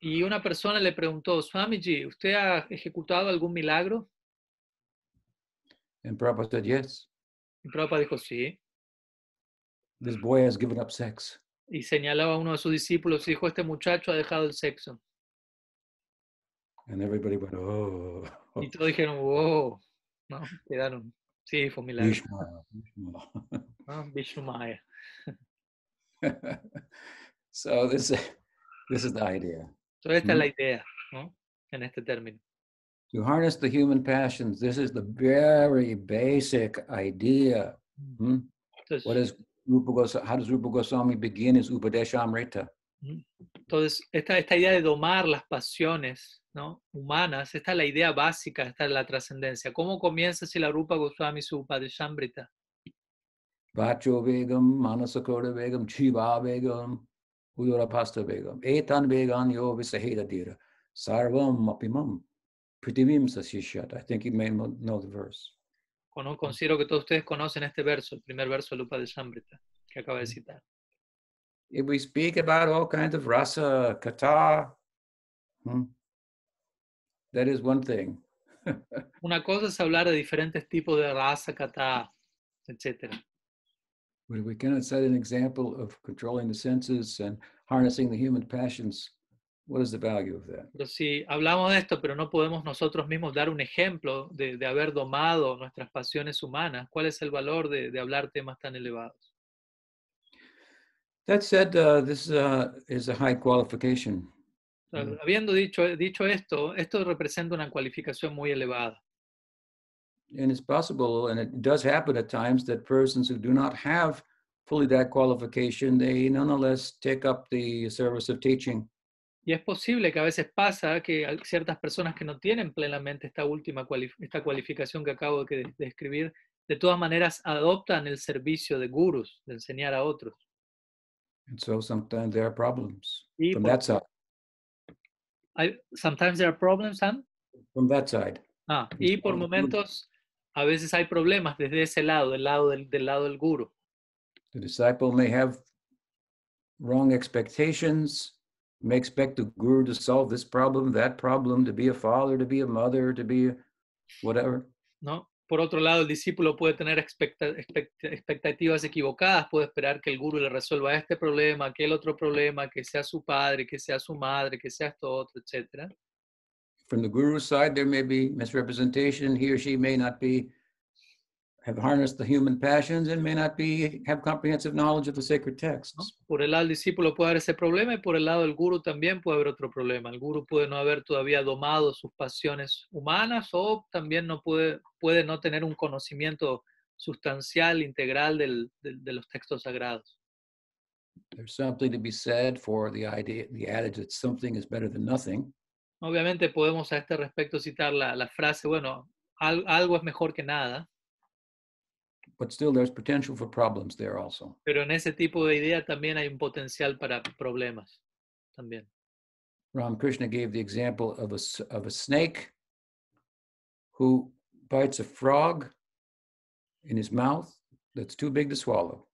Y una persona le preguntó, Swamiji, ¿usted ha ejecutado algún milagro? And Prabhupada said, Yes, Y Prabhupada dijo, sí. this boy has given up sex. Y señalaba a uno de sus discípulos y dijo, este muchacho ha dejado el sexo. And everybody went, Oh, Y todos dijeron, wow. ¿no? Quedaron, sí, fue un milagro. Vishma, Vishma. ¿no? Vishnu Maya. so this this is the idea Entonces, esta es la Mm. idea, ¿no? En este término. to harness the human passions this is the very basic idea Hmm? Entonces, what is Rupa Goswami, how does Rupa Goswami begin his Upadeshamrita entonces esta, esta idea de domar las pasiones ¿no? humanas, esta es la idea básica, esta es la trascendencia. ¿Cómo comienza si la Rupa Goswami su Upadeshamrita? Vacho Vegam, Manasakota Vegam, Chiva Vegam, Udurapasta Vegam, Etan Vegan Yo Visaheda Dira, Sarvam Apimam, Pritivim Sasishat. I think you may know the verse. Considero que todos ustedes conocen este verso, el primer verso del Upadeshamrita, que acaba de citar. If we speak about all kinds of rasa, kata, hmm, that is one thing. Una cosa es hablar de diferentes tipos de raza, kata, etc. But if we cannot set an example of controlling the senses and harnessing the human passions, what is the value of that? Pero si hablamos de esto, pero no podemos nosotros mismos dar un ejemplo de, de haber domado nuestras pasiones humanas, ¿cuál es el valor de, de hablar temas tan elevados? That said, uh, this uh, is a high qualification. Habiendo dicho, dicho esto, esto representa una cualificación muy elevada. And it's possible, and it does happen at times, that persons who do not have fully that qualification, they nonetheless take up the service of teaching. Y es posible que a veces pasa que ciertas personas que no tienen plenamente esta última cuali- esta cualificación que acabo de describir, de todas maneras adoptan el servicio de gurus, de enseñar a otros. And so sometimes there are problems from that side. hay- sometimes there are problems, Sam. From that side. Ah, y por momentos a veces hay problemas desde ese lado, del lado del, del lado del guru. The disciple may have wrong expectations, may expect the guru to solve this problem, that problem, to be a father, to be a mother, to be a whatever. ¿no? Por otro lado, el discípulo puede tener expecta- expect- expectativas equivocadas, puede esperar que el guru le resuelva este problema, aquel otro problema, que sea su padre, que sea su madre, que sea esto otro, etc. From the guru's side, there may be misrepresentation. He or she may not be have harnessed the human passions and may not be have comprehensive knowledge of the sacred ¿no? texts. Por el lado del discípulo puede haber ese problema y por el lado del guru también puede haber otro problema. El guru puede no haber todavía domado sus pasiones humanas o también no puede, puede no tener un conocimiento sustancial, integral del- del- de los textos sagrados. There's something to be said for the idea, the adage that something is better than nothing. Obviamente podemos a este respecto citar la, la frase, bueno, al- algo es mejor que nada, But still, there's potential for problems there also. pero en ese tipo de idea también hay un potencial para problemas. También. Ramakrishna gave the example of a, of a snake who bites a frog in his mouth that's too big to swallow.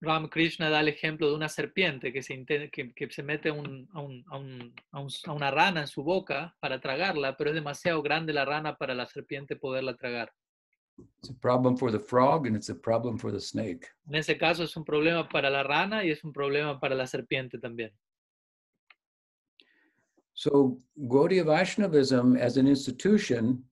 Ramakrishna da el ejemplo de una serpiente que se, inte- que, que se mete un- a un- a un- a una rana en su boca para tragarla, pero es demasiado grande la rana para la serpiente poderla tragar. It's a problem for the frog and it's a problem for the snake. En ese caso es un problema para la rana y es un problema para la serpiente también. So Gaudiya Vaishnavism as an institution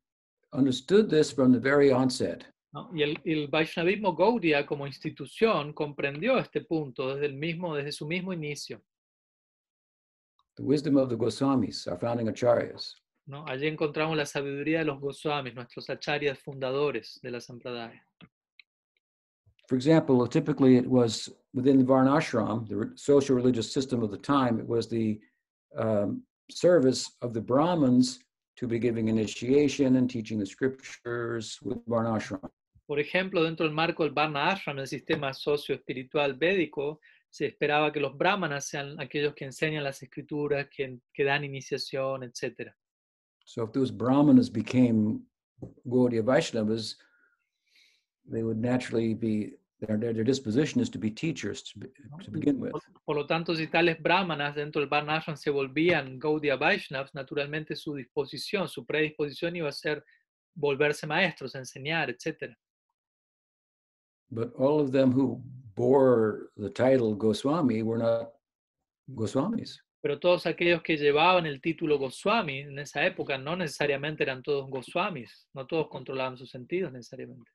understood this from the very onset. ¿no? Y el, el Vaishnavismo Gaudiya como institución comprendió este punto desde, el mismo, desde su mismo inicio. The wisdom of the Goswamis, our founding acharyas. ¿No? Allí encontramos la sabiduría de los Goswamis, nuestros acharyas fundadores de la Sampradaya. For example, typically it was within the Varnashram, the social religious system of the time, it was the um, service of the Brahmins to be giving initiation and teaching the scriptures with Varnashram. Por ejemplo, dentro del marco del Varna Ashram, el sistema socio-espiritual védico, se esperaba que los brahmanas sean aquellos que enseñan las escrituras, que, que dan iniciación, etc. So if those Brahmanas became Gaudiya Vaishnavas, they would naturally be, their, their, disposition is to be teachers to, be, to begin with. Por, lo tanto, si tales brahmanas dentro del Varna Ashram se volvían Gaudiya Vaishnavas, naturalmente su disposición, su predisposición iba a ser volverse maestros, enseñar, etc. But all of them who bore the title Goswami were not Goswamis. Pero todos aquellos que llevaban el título Goswami en esa época no necesariamente eran todos Goswamis, no todos controlaban sus sentidos necesariamente.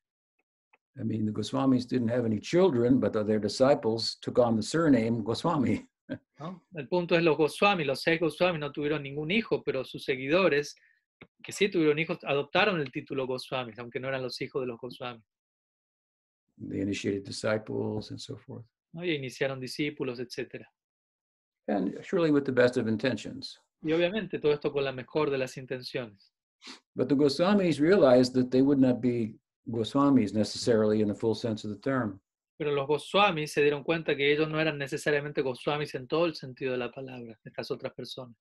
I mean, the Goswamis didn't have any children, but their disciples took on the surname Goswami. ¿no? El punto es los Goswami, los seis Goswami no tuvieron ningún hijo, pero sus seguidores, que sí tuvieron hijos, adoptaron el título Goswami, aunque no eran los hijos de los Goswami. They initiated disciples and so forth. ¿no? Y iniciaron discípulos, etc. And surely with the best of intentions. Y obviamente todo esto con la mejor de las intenciones. But the Goswamis realized that they would not be Goswamis necessarily in the full sense of the term. Pero los Goswamis se dieron cuenta que ellos no eran necesariamente Goswamis en todo el sentido de la palabra, estas otras personas.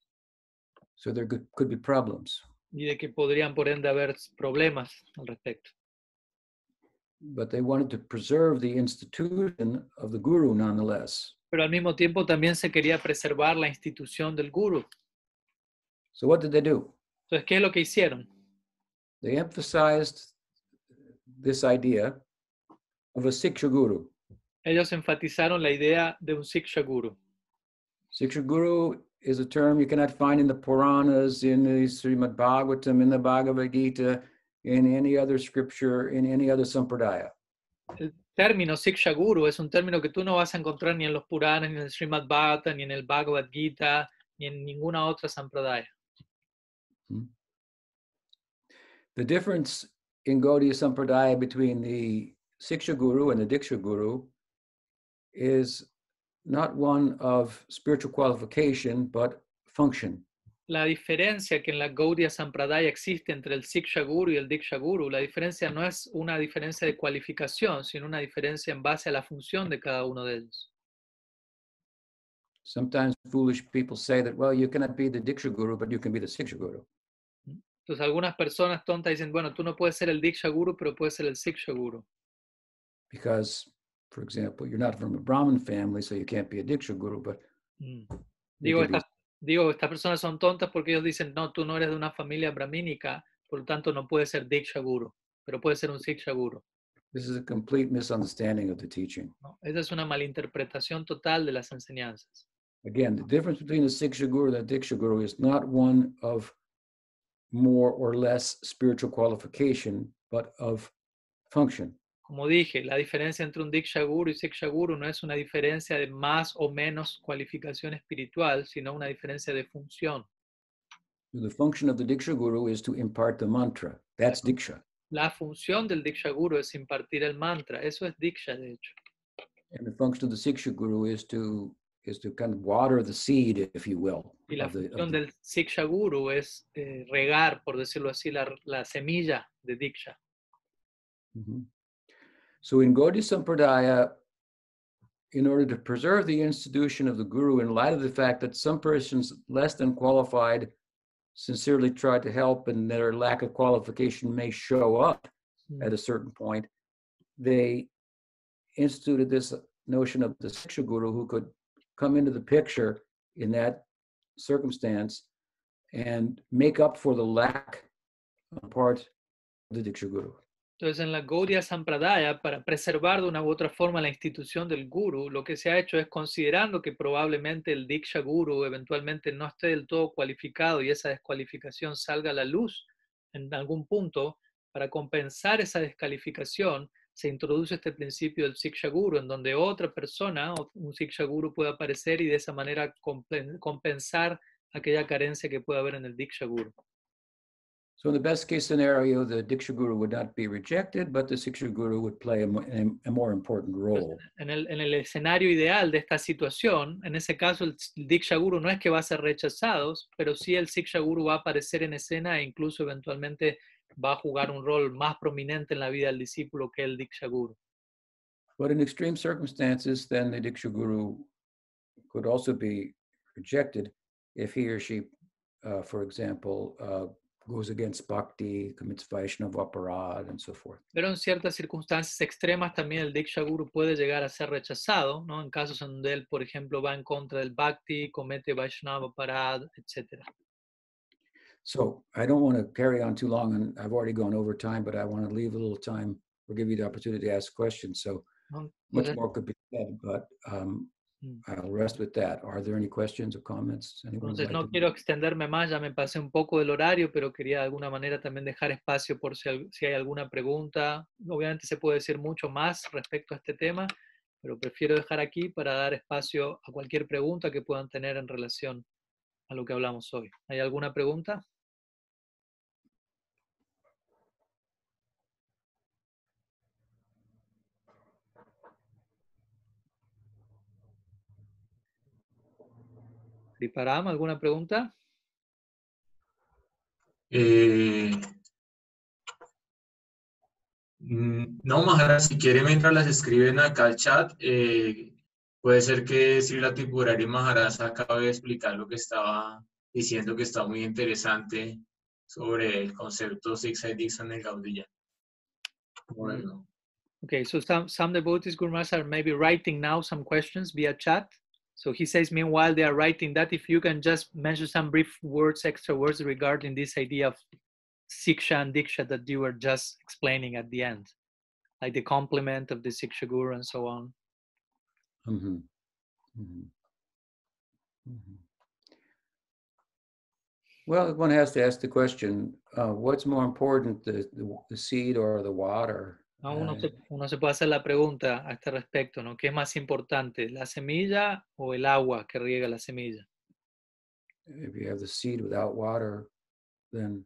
So there could, be problems. Y de que podrían por ende haber problemas al respecto. But they wanted to preserve the institution of the Guru nonetheless. Pero al mismo tiempo también se quería preservar la institución del guru. So what did they do? Entonces, ¿qué es lo que hicieron? They emphasized this idea of a Siksha Guru. Ellos enfatizaron la idea de un Siksha Guru. Siksha Guru is a term you cannot find in the Puranas, in the Srimad Bhagavatam, in the Bhagavad Gita, in any other scripture, in any other sampradaya. Término Siksha Guru es un término que tú no vas a encontrar ni en los Puranas, ni en el Srimad ni en el Bhagavad Gita, ni en ninguna otra sampradaya. Mm-hmm. The difference in Gaudiya Sampradaya between the Siksha Guru and the Diksha Guru is not one of spiritual qualification, but function. La diferencia que en la Gaudiya Sampradaya existe entre el Siksha Guru y el Diksha Guru, la diferencia no es una diferencia de cualificación, sino una diferencia en base a la función de cada uno de ellos. Sometimes foolish people say that, well, you cannot be the Diksha Guru, but you can be the Siksha Guru. Entonces algunas personas tontas dicen, bueno, tú no puedes ser el Diksha Guru, pero puedes ser el Siksha Guru. Because, for example, you're not from a Brahmin family, so you can't be a Diksha Guru, but Mm. Digo, estas, digo, estas personas son tontas porque ellos dicen, no, tú no eres de una familia brahmínica, por lo tanto no puedes ser Diksha Guru, pero puedes ser un Siksha Guru. this is a complete misunderstanding of the teaching. ¿no? Esa es una malinterpretación total de las enseñanzas. Again, the difference between the Siksha Guru and the Diksha Guru is not one of more or less spiritual qualification, but of function. Como dije, la diferencia entre un Diksha Guru y Siksha Guru no es una diferencia de más o menos cualificación espiritual, sino una diferencia de función. The function of the Diksha Guru is to impart the mantra. That's Diksha. La función del Diksha Guru es impartir el mantra, eso es Diksha de hecho. And the function of the Siksha Guru is to is to kind of water the seed, if you will. Y la función the- del Siksha Guru es eh, regar, por decirlo así, la, la semilla de Diksha. Mhm. So in Gaudiya Sampradaya, in order to preserve the institution of the Guru, in light of the fact that some persons less than qualified sincerely try to help and their lack of qualification may show up Mm. at a certain point, they instituted this notion of the Siksha Guru who could come into the picture in that circumstance and make up for the lack on part of the Diksha Guru. Entonces, en la Gaudiya Sampradaya, para preservar de una u otra forma la institución del Guru, lo que se ha hecho es considerando que probablemente el Diksha Guru eventualmente no esté del todo cualificado y esa descualificación salga a la luz en algún punto, para compensar esa descalificación, se introduce este principio del Siksha Guru, en donde otra persona, un Siksha Guru puede aparecer y de esa manera compen- compensar aquella carencia que puede haber en el Diksha Guru. So in the best case scenario, the Diksha Guru would not be rejected, but the Siksha Guru would play a, a- more important role. en el, en el escenario ideal de esta situación, en ese caso el Diksha Guru no es que va a ser rechazado, pero sí el Siksha Guru va a aparecer en escena e incluso eventualmente va a jugar un rol más prominente en la vida del discípulo que el Diksha Guru. But in extreme circumstances, then the Diksha Guru could also be rejected if he or she, uh, for example, uh, goes against bhakti, commits Vaishnava aparad, and so forth. Pero en ciertas circunstancias extremas también el Diksha Guru puede llegar a ser rechazado, ¿no? en casos en donde él, por ejemplo, va en contra del Bhakti, comete Vaishnava Parad, etc. So I don't want to carry on too long, and I've already gone over time, but I want to leave a little time or give you the opportunity to ask questions. So much more could be said, but um. I'll rest with that. Are there any questions or comments? Anyone Entonces like no to- quiero extenderme más, ya me pasé un poco del horario, pero quería de alguna manera también dejar espacio por si hay alguna pregunta. Obviamente se puede decir mucho más respecto a este tema, pero prefiero dejar aquí para dar espacio a cualquier pregunta que puedan tener en relación a lo que hablamos hoy. ¿Hay alguna pregunta? Kriparam, ¿alguna pregunta? Eh, mm, no, Maharaj, si quiere mientras las escriben acá al chat, eh, puede ser que Srila Tipurari Maharaj acabe de explicar lo que estaba diciendo que está muy interesante sobre el concepto Six Dixon en Gaudiya. Bueno, Okay, so some, some devotees, Maharaj, are maybe writing now some questions via chat. So he says, meanwhile, they are writing that, if you can just mention some brief words, extra words regarding this idea of Siksha and Diksha that you were just explaining at the end, like the complement of the Siksha Guru and so on. Mhm. Mhm. Mhm. Well, one has to ask the question, uh, what's more important, the, the, the seed or the water? ¿No? Uno, Uh, se, uno se puede hacer la pregunta a este respecto, ¿no? ¿Qué es más importante, la semilla o el agua que riega la semilla? if you have the seed without water, then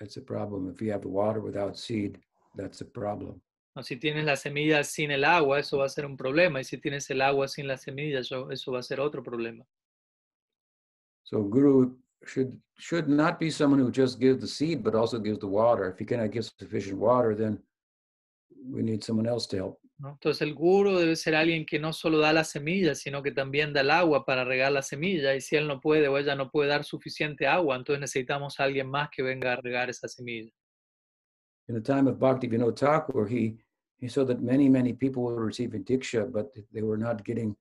it's a problem. If you have the water without seed, that's a problem. ¿No? Si tienes la semilla sin el agua, eso va a ser un problema, y si tienes el agua sin la semilla, eso, eso va a ser otro problema. So guru should should not be someone who just gives the seed, but also gives the water. If he cannot give sufficient water, then we need someone else to help. ¿no? Entonces el guru debe ser alguien que no solo da la semilla, sino que también da el agua para regar la semilla. Y si él no puede o ella no puede dar suficiente agua, entonces necesitamos a alguien más que venga a regar esa semilla. In the time of Bhakti Vinod Thakur, he he saw that many many people were receiving diksha, but they were not getting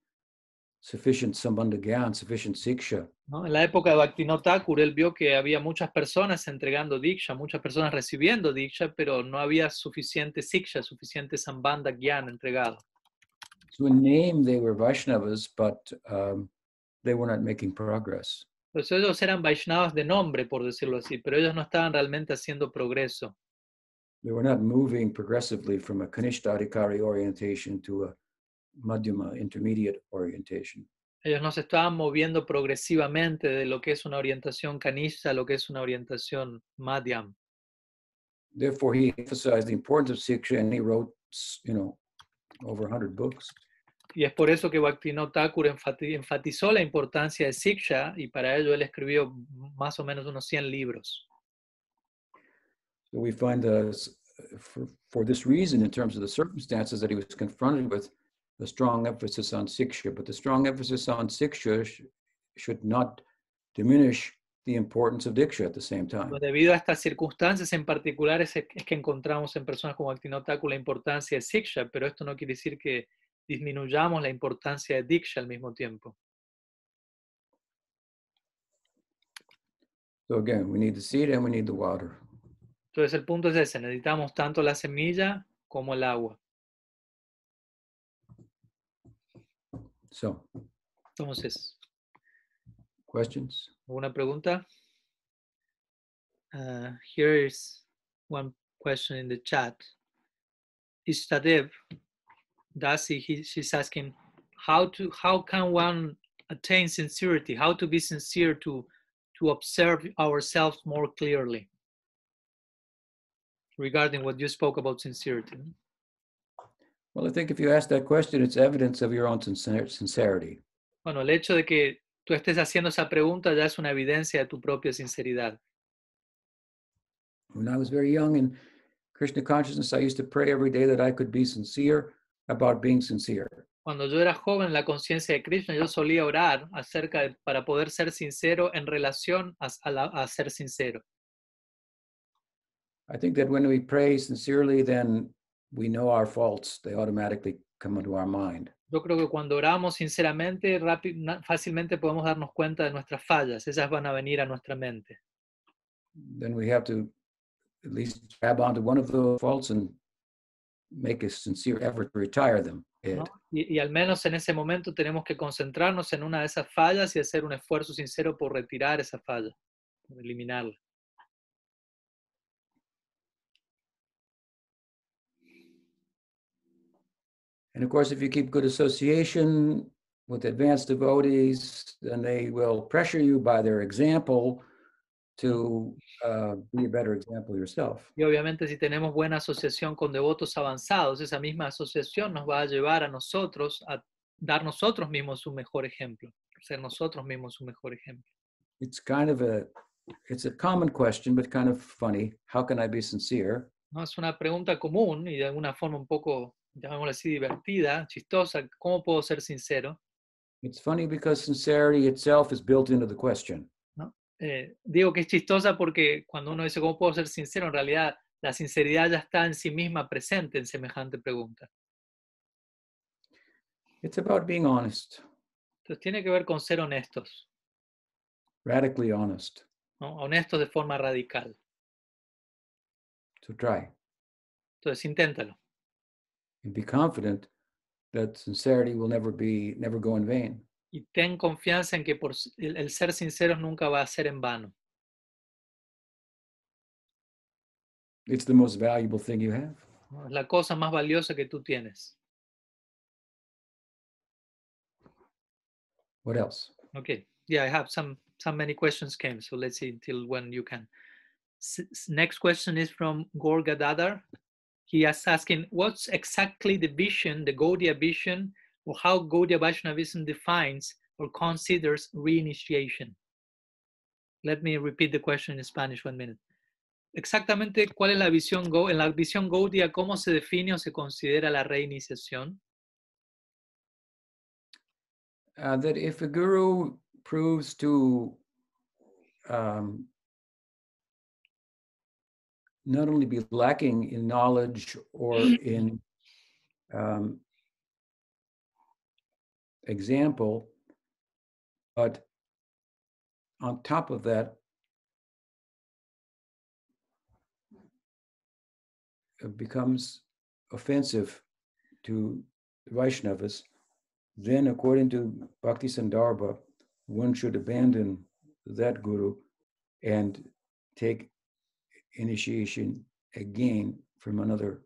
sufficient sambandha gyan, sufficient siksha. ¿no? En la época de Bhaktivinoda Thakur, él vio que había muchas personas entregando diksha, muchas personas recibiendo diksha, pero no había suficiente siksha, suficiente sambandha gyan entregado. So in name they were Vaishnavas, but um, they were not making progress. Pues ellos eran Vaishnavas de nombre, por decirlo así, pero ellos no estaban realmente haciendo progreso. They were not moving progressively from a Kanishta orientation to a Madhyama intermediate orientation. Ellos no se estaban moviendo progresivamente de lo que es una orientación kanishta a lo que es una orientación madhyam. Therefore, he emphasized the importance of Siksha and he wrote, you know, over 100 books. Y es por eso que Bhaktivinoda Thakur enfati- enfatizó la importancia de Siksha y para ello él escribió más o menos unos 100 libros. So we find uh, s- for, for this reason, in terms of the circumstances that he was confronted with, a strong emphasis on Siksha, but the strong emphasis on Siksha sh- should not diminish the importance of Diksha at the same time. Pues debido a estas circunstancias en particular es, es que encontramos en personas como Bhaktivinoda Thakur la importancia de Siksha, pero esto no quiere decir que disminuyamos la importancia de Diksha al mismo tiempo. So again, we need the seed and we need the water. Entonces el punto es ese, necesitamos tanto la semilla como el agua. So, Entonces, questions? ¿alguna pregunta? Uh, here is one question in the chat. Istadev Dasi, he, she's asking how to how can one attain sincerity? How to be sincere to to observe ourselves more clearly? Regarding what you spoke about sincerity. Well, I think if you ask that question, it's evidence of your own sincerity. Bueno, el hecho de que tú estés haciendo esa pregunta ya es una evidencia de tu propia sinceridad. When I was very young in Krishna consciousness, I used to pray every day that I could be sincere about being sincere. Cuando yo era joven, en la conciencia de Krishna, yo solía orar acerca de, para poder ser sincero en relación a, a la- a ser sincero. I think that when we pray sincerely, then we know our faults. They automatically come into our mind. Yo creo que cuando oramos sinceramente, rápi- na- fácilmente podemos darnos cuenta de nuestras fallas. Ellas van a venir a nuestra mente. Then we have to at least grab onto one of those faults and make a sincere effort to retire them. ¿no? Y, y al menos en ese momento tenemos que concentrarnos en una de esas fallas y hacer un esfuerzo sincero por retirar esa falla, por eliminarla. And of course, if you keep good association with advanced devotees, then they will pressure you by their example to uh, be a better example yourself. Y obviamente si tenemos buena asociación con devotos avanzados, esa misma asociación nos va a llevar a nosotros a dar nosotros mismos un mejor ejemplo, ser nosotros mismos un mejor ejemplo. It's kind of a it's a common question, but kind of funny. How can I be sincere? ¿no? Es una pregunta común y de alguna forma un poco, llamémosla así, divertida, chistosa. ¿Cómo puedo ser sincero? It's funny because sincerity itself is built into the question. Eh, digo que es chistosa porque cuando uno dice cómo puedo ser sincero, en realidad la sinceridad ya está en sí misma presente en semejante pregunta. It's about being honest, Entonces tiene que ver con ser honestos, radically honest. ¿no? honestos de forma radical. So try Entonces inténtalo. And be confident that sincerity will never be never go in vain. y ten confianza en que por el, el ser sinceros nunca va a ser en vano. It's the most valuable thing you have. Es la cosa más valiosa que tú tienes. What else? Okay. Yeah, I have some some many questions came, so let's see until when you can. S- s- next question is from Gorga Dadar. He is asking, what's exactly the vision, the Gaudiya vision, or how Gaudiya Vaishnavism defines or considers reinitiation? Let me repeat the question in Spanish one minute. Exactamente, ¿cuál es la visión Go en la visión Gaudiya cómo se define o se considera la reiniciación? Uh, that if a guru proves to um, not only be lacking in knowledge or in um, example, but on top of that, it becomes offensive to Vaishnavas, then according to Bhakti Sandarbha, one should abandon that guru and take initiation again from another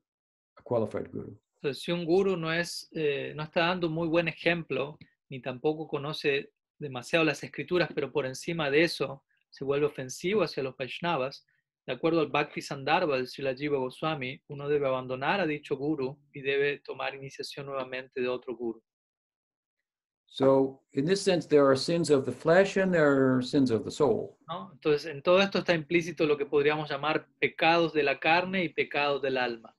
qualified guru. Si un guru no, es, eh, no está dando muy buen ejemplo, ni tampoco conoce demasiado las escrituras, pero por encima de eso se vuelve ofensivo hacia los Vaishnavas, de acuerdo al Bhakti Sandarbha del Srila Jiva Goswami, uno debe abandonar a dicho guru y debe tomar iniciación nuevamente de otro guru. So, in this sense, there are sins of the flesh and there are sins of the soul. ¿no? Entonces, en todo esto está implícito lo que podríamos llamar pecados de la carne y pecados del alma.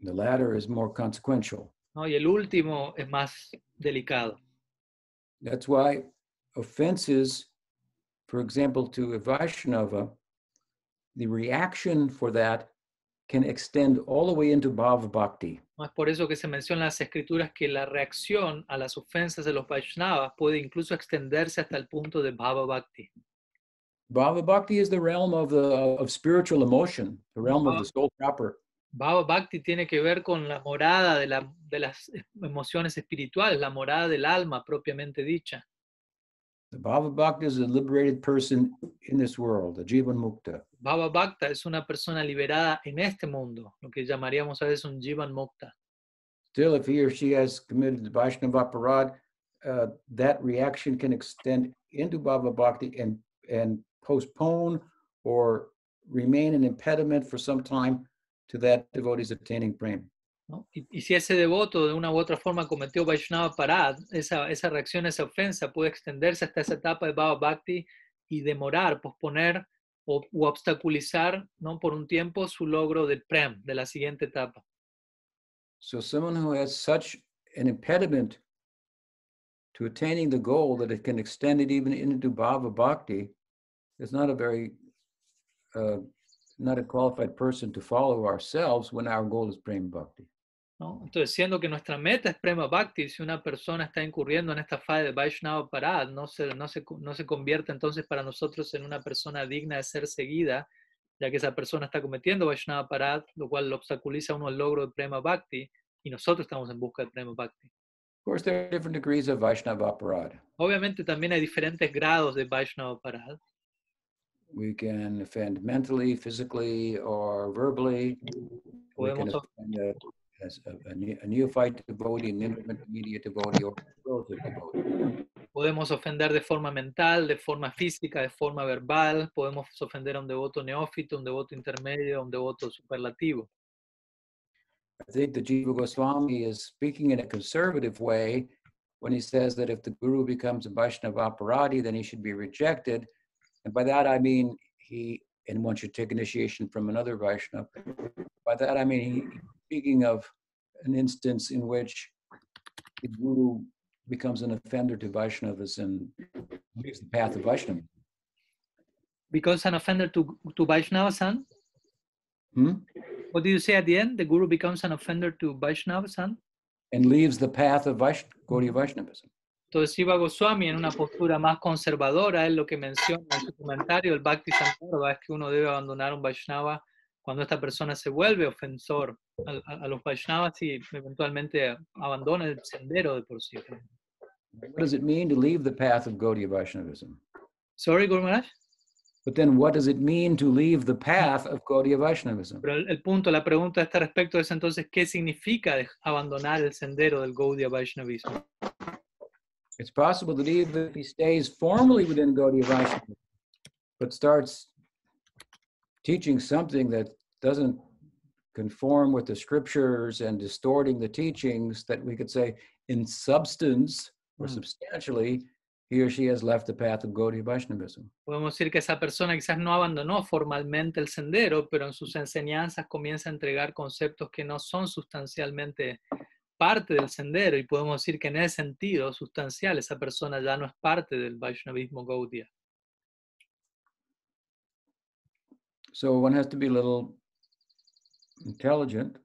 The latter is more consequential. ¿no? Y el último es más delicado. That's why offenses, for example, to a Vaishnava, the reaction for that can extend all the way into Bhava Bhakti. ¿No? Es por eso que se menciona en las escrituras que la reacción a las ofensas de los Vaishnavas puede incluso extenderse hasta el punto de Bhava Bhakti. Bhava Bhakti is the realm of the of spiritual emotion, the realm of the soul proper. Bhava Bhakti tiene que ver con la morada de, la- de las emociones espirituales, la morada del alma propiamente dicha. The Bhava Bhakti is a liberated person in this world, a Jivan Mukta. Bhava Bhakta es una persona liberada en este mundo, lo que llamaríamos a veces un Jivan Mukta. Still, if he or she has committed the Vaishnava Aparad, uh, that reaction can extend into Bhava Bhakti and, and postpone or remain an impediment for some time to that devotee's attaining prema. ¿No? Y, y si ese devoto de una u otra forma cometió Vaishnava Parad, esa, esa reacción, esa ofensa puede extenderse hasta esa etapa de Bhava Bhakti y demorar, posponer o u obstaculizar ¿no? por un tiempo su logro del Prem, de la siguiente etapa. So someone who has such an impediment to attaining the goal that it can extend it even into Bhava Bhakti is not a very, uh, not a qualified person to follow ourselves when our goal is Prema Bhakti. ¿No? Entonces, siendo que nuestra meta es Prema Bhakti, si una persona está incurriendo en esta fase de Vaishnava Parad, no se, no, se, no se convierte entonces para nosotros en una persona digna de ser seguida, ya que esa persona está cometiendo Vaishnava Parad, lo cual lo obstaculiza a uno el logro de Prema Bhakti, y nosotros estamos en busca de Prema Bhakti. Of course, there are different degrees of Vaishnava Aparad. Obviamente también hay diferentes grados de Vaishnava Parad. We can offend mentally, physically, or verbally. We can Podemos, of- offend a, as a, a ne- a neophyte devotee, an intermediate devotee, or a relative devotee. podemos ofender de forma mental, de forma física, de forma verbal, podemos ofender a un devoto neófito, un devoto intermedio, un devoto superlativo. I think the Jiva Goswami is speaking in a conservative way when he says that if the guru becomes a Vaishnava Aparadi, then he should be rejected. And by that I mean he, and one should take initiation from another Vaishnava. By that I mean he, speaking of an instance in which the guru becomes an offender to Vaishnavas and leaves the path of Vaishnava. Becomes an offender to, to Vaishnava-san? Hmm? What did you say at the end? The guru becomes an offender to Vaishnava-san? And leaves the path of Vaishn- Gaudiya Vaishnavism. Entonces, Shiva Goswami, en una postura más conservadora, él lo que menciona en su comentario, el Bhakti Santarbha, es que uno debe abandonar un Vaishnava cuando esta persona se vuelve ofensor a, a- a los Vaishnavas y eventualmente abandona el sendero de por sí. What does it mean to leave the path of Gaudiya Vaishnavism? Sorry, Guru Maharaj? But then what does it mean to leave the path of Gaudiya Vaishnavism? Pero el, el punto, la pregunta a este respecto es entonces, ¿qué significa abandonar el sendero del Gaudiya Vaishnavismo? It's possible that even if he stays formally within Gaudiya Vaishnavism, but starts teaching something that doesn't conform with the scriptures and distorting the teachings, that we could say in substance or Mm. substantially, he or she has left the path of Gaudiya Vaishnavism. Podemos decir que esa persona quizás no abandonó formalmente el sendero, pero en sus enseñanzas comienza a entregar conceptos que no son sustancialmente parte del sendero y podemos decir que en ese sentido sustancial esa persona ya no es parte del Vaishnavismo Gaudiya. So one has to be a little intelligent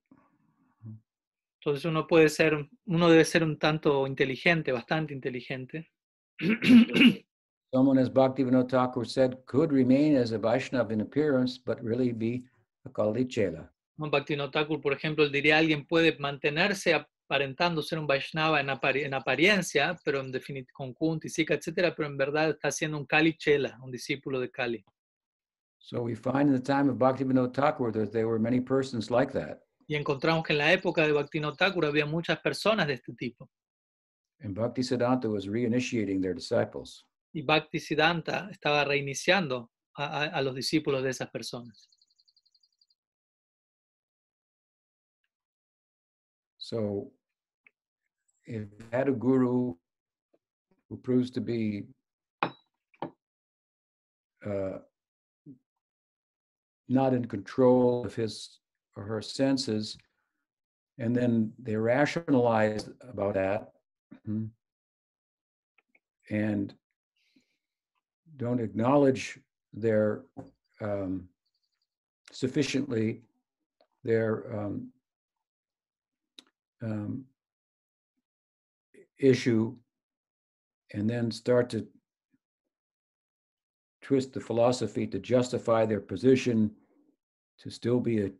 Entonces uno puede ser, uno debe ser un tanto inteligente, bastante inteligente. Someone, as Bhaktivinoda Thakur said, could remain as a Vaishnava in appearance, but really be a Kali Chela. Bhaktivinoda Thakur, por ejemplo, él diría alguien puede mantenerse aparentando ser un Vaishnava en, apari- en apariencia, pero en definitiva con Kunti, Sika, etcétera, pero en verdad está siendo un Kali Chela, un discípulo de Kali. So we find in the time of Bhaktivinoda Thakur that there were many persons like that. Y encontramos que en la época de Bhaktivinoda Thakur había muchas personas de este tipo. And Bhaktisiddhanta was reinitiating their disciples. Y Bhaktisiddhanta estaba reiniciando a, a- a los discípulos de esas personas. So if you had a guru who proves to be uh, not in control of his or her senses, and then they rationalize about that. Mhm, and don't acknowledge their um, sufficiently their um, um, issue and then start to twist the philosophy to justify their position to still be a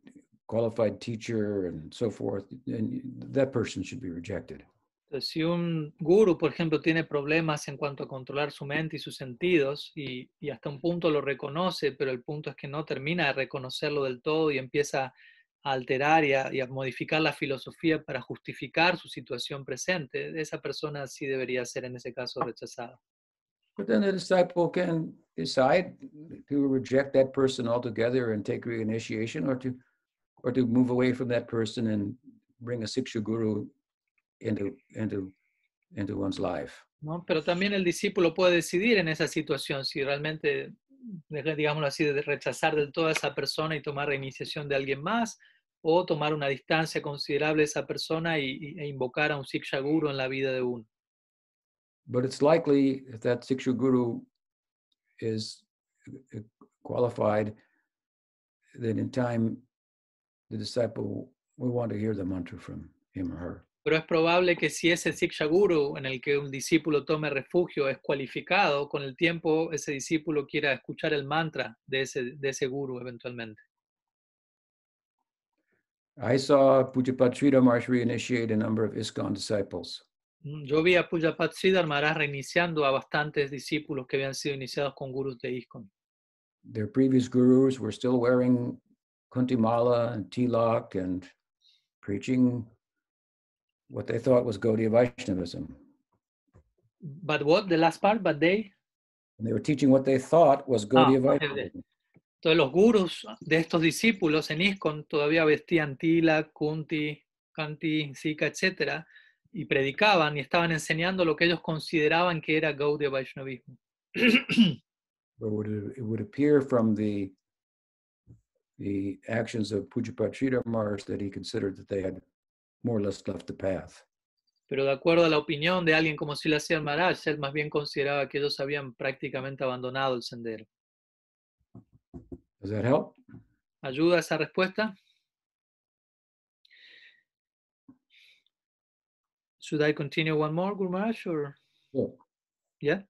qualified teacher and so forth, then that person should be rejected. Si un guru, por ejemplo, tiene problemas en cuanto a controlar su mente y sus sentidos, y, hasta un punto lo reconoce, pero el punto es que no termina de reconocerlo del todo y empieza a alterar y a modificar la filosofía para justificar su situación presente, esa persona sí debería ser en ese caso rechazada. But then the disciple can decide to reject that person altogether and take reinitiation or to or to move away from that person and bring a Siksha guru into into into one's life. ¿no? Pero también el discípulo puede decidir en esa situación si realmente, digámoslo así, de rechazar del todo a esa persona y tomar reiniciación de alguien más, o tomar una distancia considerable de esa persona y, y- e invocar a un Siksha Guru en la vida de uno. But it's likely if that Siksha guru is uh, qualified, that in time the disciple will want to hear the mantra from him or her. Pero es probable que si ese Siksha Guru en el que un discípulo tome refugio es cualificado, con el tiempo ese discípulo quiera escuchar el mantra de ese, de ese guru eventualmente. I saw Pujapat Sridhar Maharaj reinitiate a number of ISKCON disciples. Mm, Yo vi a Pujapat Sridhar Maharaj reiniciando a bastantes discípulos que habían sido iniciados con gurus de ISKCON. Their previous gurus were still wearing kuntimala and tilak and preaching what they thought was Gaudiya Vaishnavism. But what? The last part, but they. And they were teaching what they thought was Gaudiya okay, okay. Vaishnavism. Entonces los gurus de estos discípulos en ISKCON todavía vestían tila, kunti, kanti, sika, etc. Y predicaban y estaban enseñando lo que ellos consideraban que era Gaudiya Vaishnavismo. It, would appear from the the actions of Pujapat Sridhar Maharaj that he considered that they had more or less left the path. Pero de acuerdo a la opinión de alguien como Sila Sir Maharaj, él más bien consideraba que ellos habían prácticamente abandonado el sendero. Does that help? ¿Ayuda esa respuesta? Should I continue one more, Guru Maharaj, or Sure. yeah?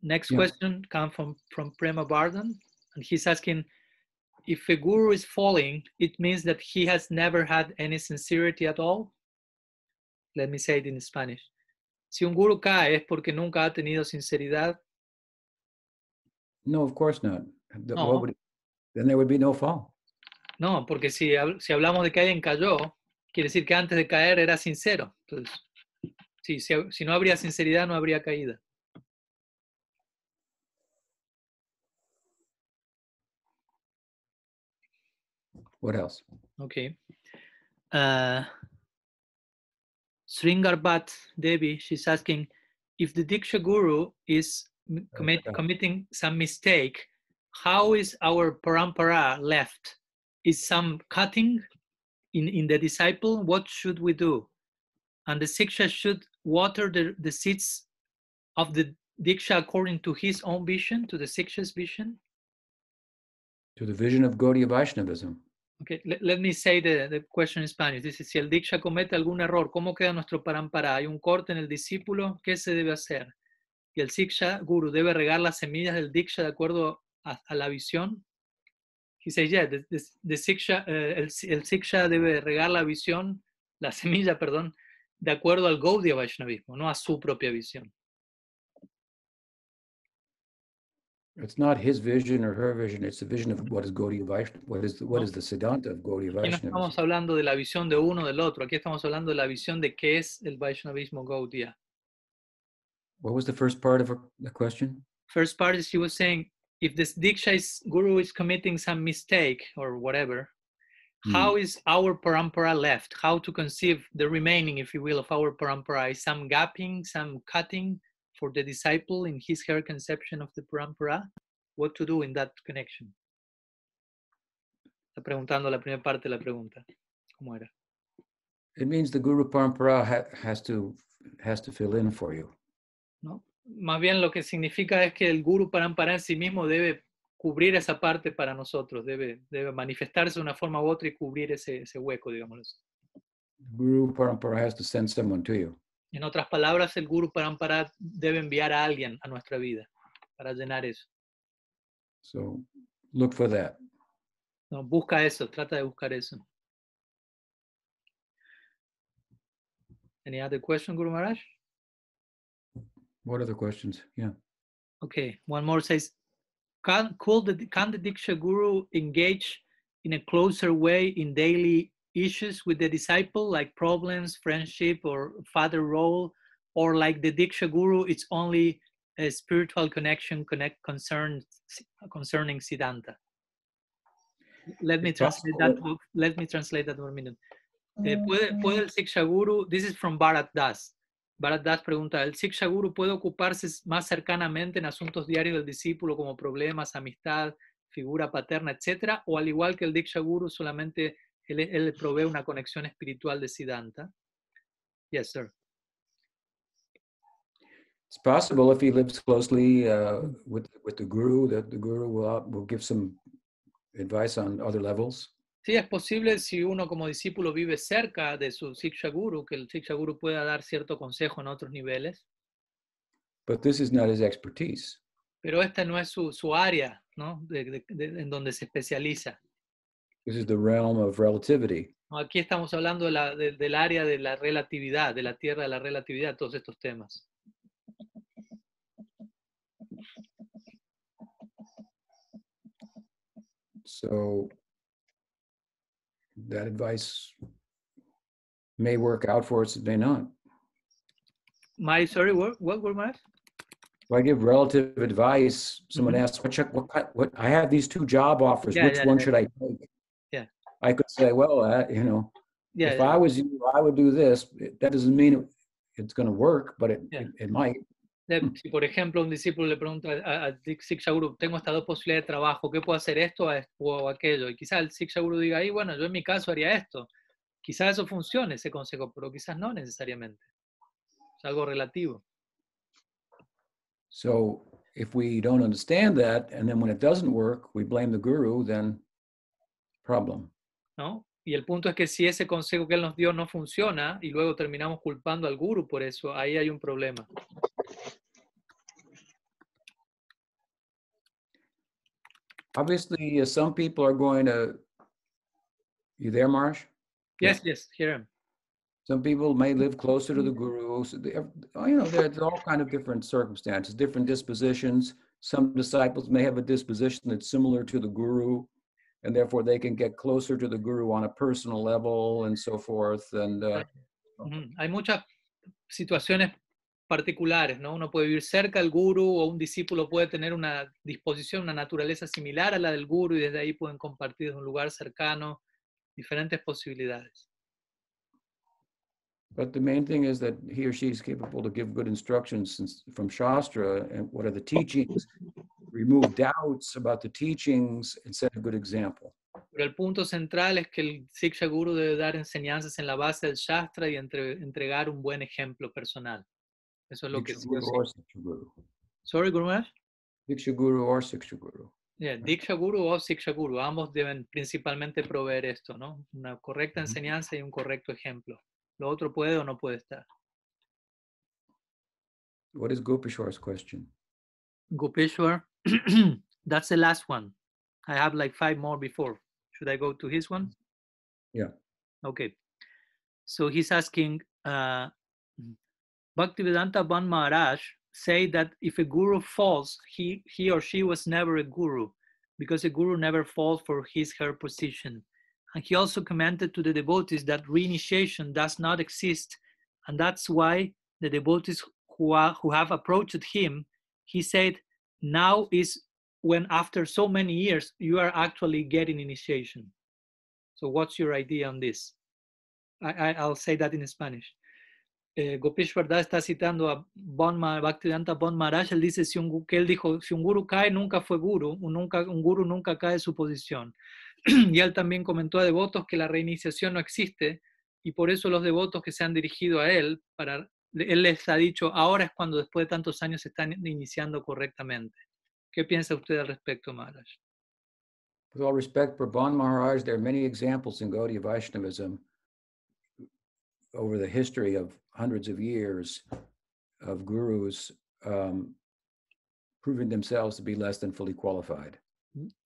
Next Yeah. question comes from from Prema Bardhan, and he's asking if a guru is falling, it means that he has never had any sincerity at all. Let me say it in Spanish. Si un guru cae es porque nunca ha tenido sinceridad. No, of course not. The- No. would- then there would be no fall. No, porque si, si hablamos de que alguien cayó, quiere decir que antes de caer era sincero. Entonces, sí, si, si no habría sinceridad, no habría caída. What else? Okay. Uh, Sringarbat Devi, she's asking if the Diksha Guru is commit, yeah. committing some mistake, how is our parampara left? Is some cutting in, in the disciple? What should we do? And the Siksha should water the, the seeds of the Diksha according to his own vision, to the Siksha's vision? To the vision of Gaudiya Vaishnavism. Okay, let, let me say the, the question in Spanish. Dice, si el Diksha comete algún error, ¿cómo queda nuestro parampara? ¿Hay un corte en el discípulo? ¿Qué se debe hacer? ¿Y el Siksha Guru debe regar las semillas del Diksha de acuerdo a, a la visión? He says, yeah, the, the, the Siksha, eh, el, el Siksha debe regar la visión, la semilla, perdón, de acuerdo al Gaudiya Vaishnavismo, no a su propia visión. It's not his vision or her vision. It's the vision of what is Gaudiya. What is the, what No. is the Siddhanta of Gaudiya Aquí no estamos hablando de la visión de uno o del otro, aquí estamos hablando de la visión de qué es el Vaishnavismo Gaudiya. What was the first part of the question? First part is she was saying, if this Diksha is, guru is committing some mistake or whatever, Hmm. how is our parampara left? How to conceive the remaining, if you will, of our parampara? Is some gapping, some cutting for the disciple in his her conception of the parampara? What to do in that connection? Está preguntando la primera parte de la pregunta. ¿Cómo era? It means the Guru Parampara ha, has to has to fill in for you. ¿no? Más bien lo que significa es que el guru parampara en sí mismo debe cubrir esa parte para nosotros, debe, debe manifestarse de una forma u otra y cubrir ese, ese hueco, digámoslo así. Guru Parampara has to send someone to you. En otras palabras, el guru parampara debe enviar a alguien a nuestra vida para llenar eso. So look for that. ¿no? Busca eso, trata de buscar eso. Any other question, Guru Maharaj? What other questions? Yeah. Okay, one more says, can, could the, can the Diksha Guru engage in a closer way in daily issues with the disciple, like problems, friendship, or father role? Or like the Diksha Guru, it's only a spiritual connection connect concern, concerning Siddhanta? Let me translate that. possible. Let me translate that for a minute. Eh, ¿puede, ¿Puede el Siksha Guru, this is from Bharat Das, Bharat Das pregunta, ¿el Siksha Guru puede ocuparse más cercanamente en asuntos diarios del discípulo como problemas, amistad, figura paterna, etcétera? ¿O al igual que el Diksha Guru, solamente él, él le provee una conexión espiritual de Siddhanta? Yes, sir. It's possible if he lives closely uh, with with the guru that the guru will uh, will give some advice on other levels. Sí, es posible si uno como discípulo vive cerca de su Siksha Guru, que el Siksha Guru pueda dar cierto consejo en otros niveles, But this is not his expertise. pero esta no es su, su área, ¿no? De- de- de- en donde se especializa. This is the realm of relativity. Aquí estamos hablando de la- de- del área de la relatividad, de la tierra de la relatividad, todos estos temas. So that advice may work out for us, it may not. My, sorry, what, what were my? If I give relative advice, someone Mhm. asks, what, check, what, ki- what, I have these two job offers, Yeah, which yeah, one yeah. should I take? Yeah. I could say, well, uh, you know, Yeah, if. I was you, I would do this. It- That doesn't mean it, it's going to work, but it, it, it might. De- Si, por ejemplo, un discípulo le pregunta a- a- Siksha Guru, tengo estas dos posibilidades de trabajo, ¿qué puedo hacer esto o aquello? Y quizás el Siksha Guru diga, ahí, bueno, yo en mi caso haría esto. Quizás eso funcione, ese consejo, pero quizás no necesariamente. Es algo relativo. So if we don't understand that, and then when it doesn't work, we blame the guru, then problem. ¿no? Y el punto es que si ese consejo que él nos dio no funciona y luego terminamos culpando al guru por eso, ahí hay un problema. Obviously, uh, some people are going to. You there, Marsh? Yeah. Yes, yes, hear him. Some people may live closer to the guru. So they, oh, you know, there's all kind of different circumstances, different dispositions. Some disciples may have a disposition that's similar to the guru, and therefore they can get closer to the guru on a personal level and so forth. And uh, Ujú. Hay muchas situaciones particulares, ¿no? Uno puede vivir cerca del guru o un discípulo puede tener una disposición, una naturaleza similar a la del guru y desde ahí pueden compartir desde un lugar cercano diferentes posibilidades. but the main thing is that he or she is capable to give good instructions since, from Shastra and what are the teachings, remove doubts about the teachings, and set a good example. Pero el punto central es que el Siksha Guru debe dar enseñanzas en la base del Shastra y entre- entregar un buen ejemplo personal. Eso es lo que Diksha o Guru sí. Guru. Sorry, Guru Maharaj? Diksha Guru or Siksha Guru. Yeah, Diksha Guru o Siksha Guru, ambos deben principalmente proveer esto, ¿no? Una correcta Ujú. enseñanza y un correcto ejemplo. Lo otro puede o no puede estar. What is Gopishwar's question? Gopeshwar, that's the last one. I have like five more before. Should I go to his one? Yeah. Okay. So he's asking, uh, Bhaktivedanta Ban Maharaj say that if a guru falls, he, he or she was never a guru because a guru never falls for his her position. And he also commented to the devotees that reinitiation does not exist. And that's why the devotees who, are, who have approached him, he said, now is when after so many years you are actually getting initiation. So what's your idea on this? I, I, I'll say that in Spanish. Eh, Gopesh Verdad está citando a Bon Bhaktivedanta Bon Maharaj, él dice si un, que él dijo, si un guru cae, nunca fue guru, un, nunca, un guru nunca cae de su posición. y él también comentó a devotos que la reiniciación no existe y por eso los devotos que se han dirigido a él, para, él les ha dicho, ahora es cuando después de tantos años se están iniciando correctamente. ¿Qué piensa usted al respecto, Maharaj? With all respect for Bon Maharaj, there are many examples in Gaudiya Vaishnavism over the history of hundreds of years of gurus um, proving themselves to be less than fully qualified.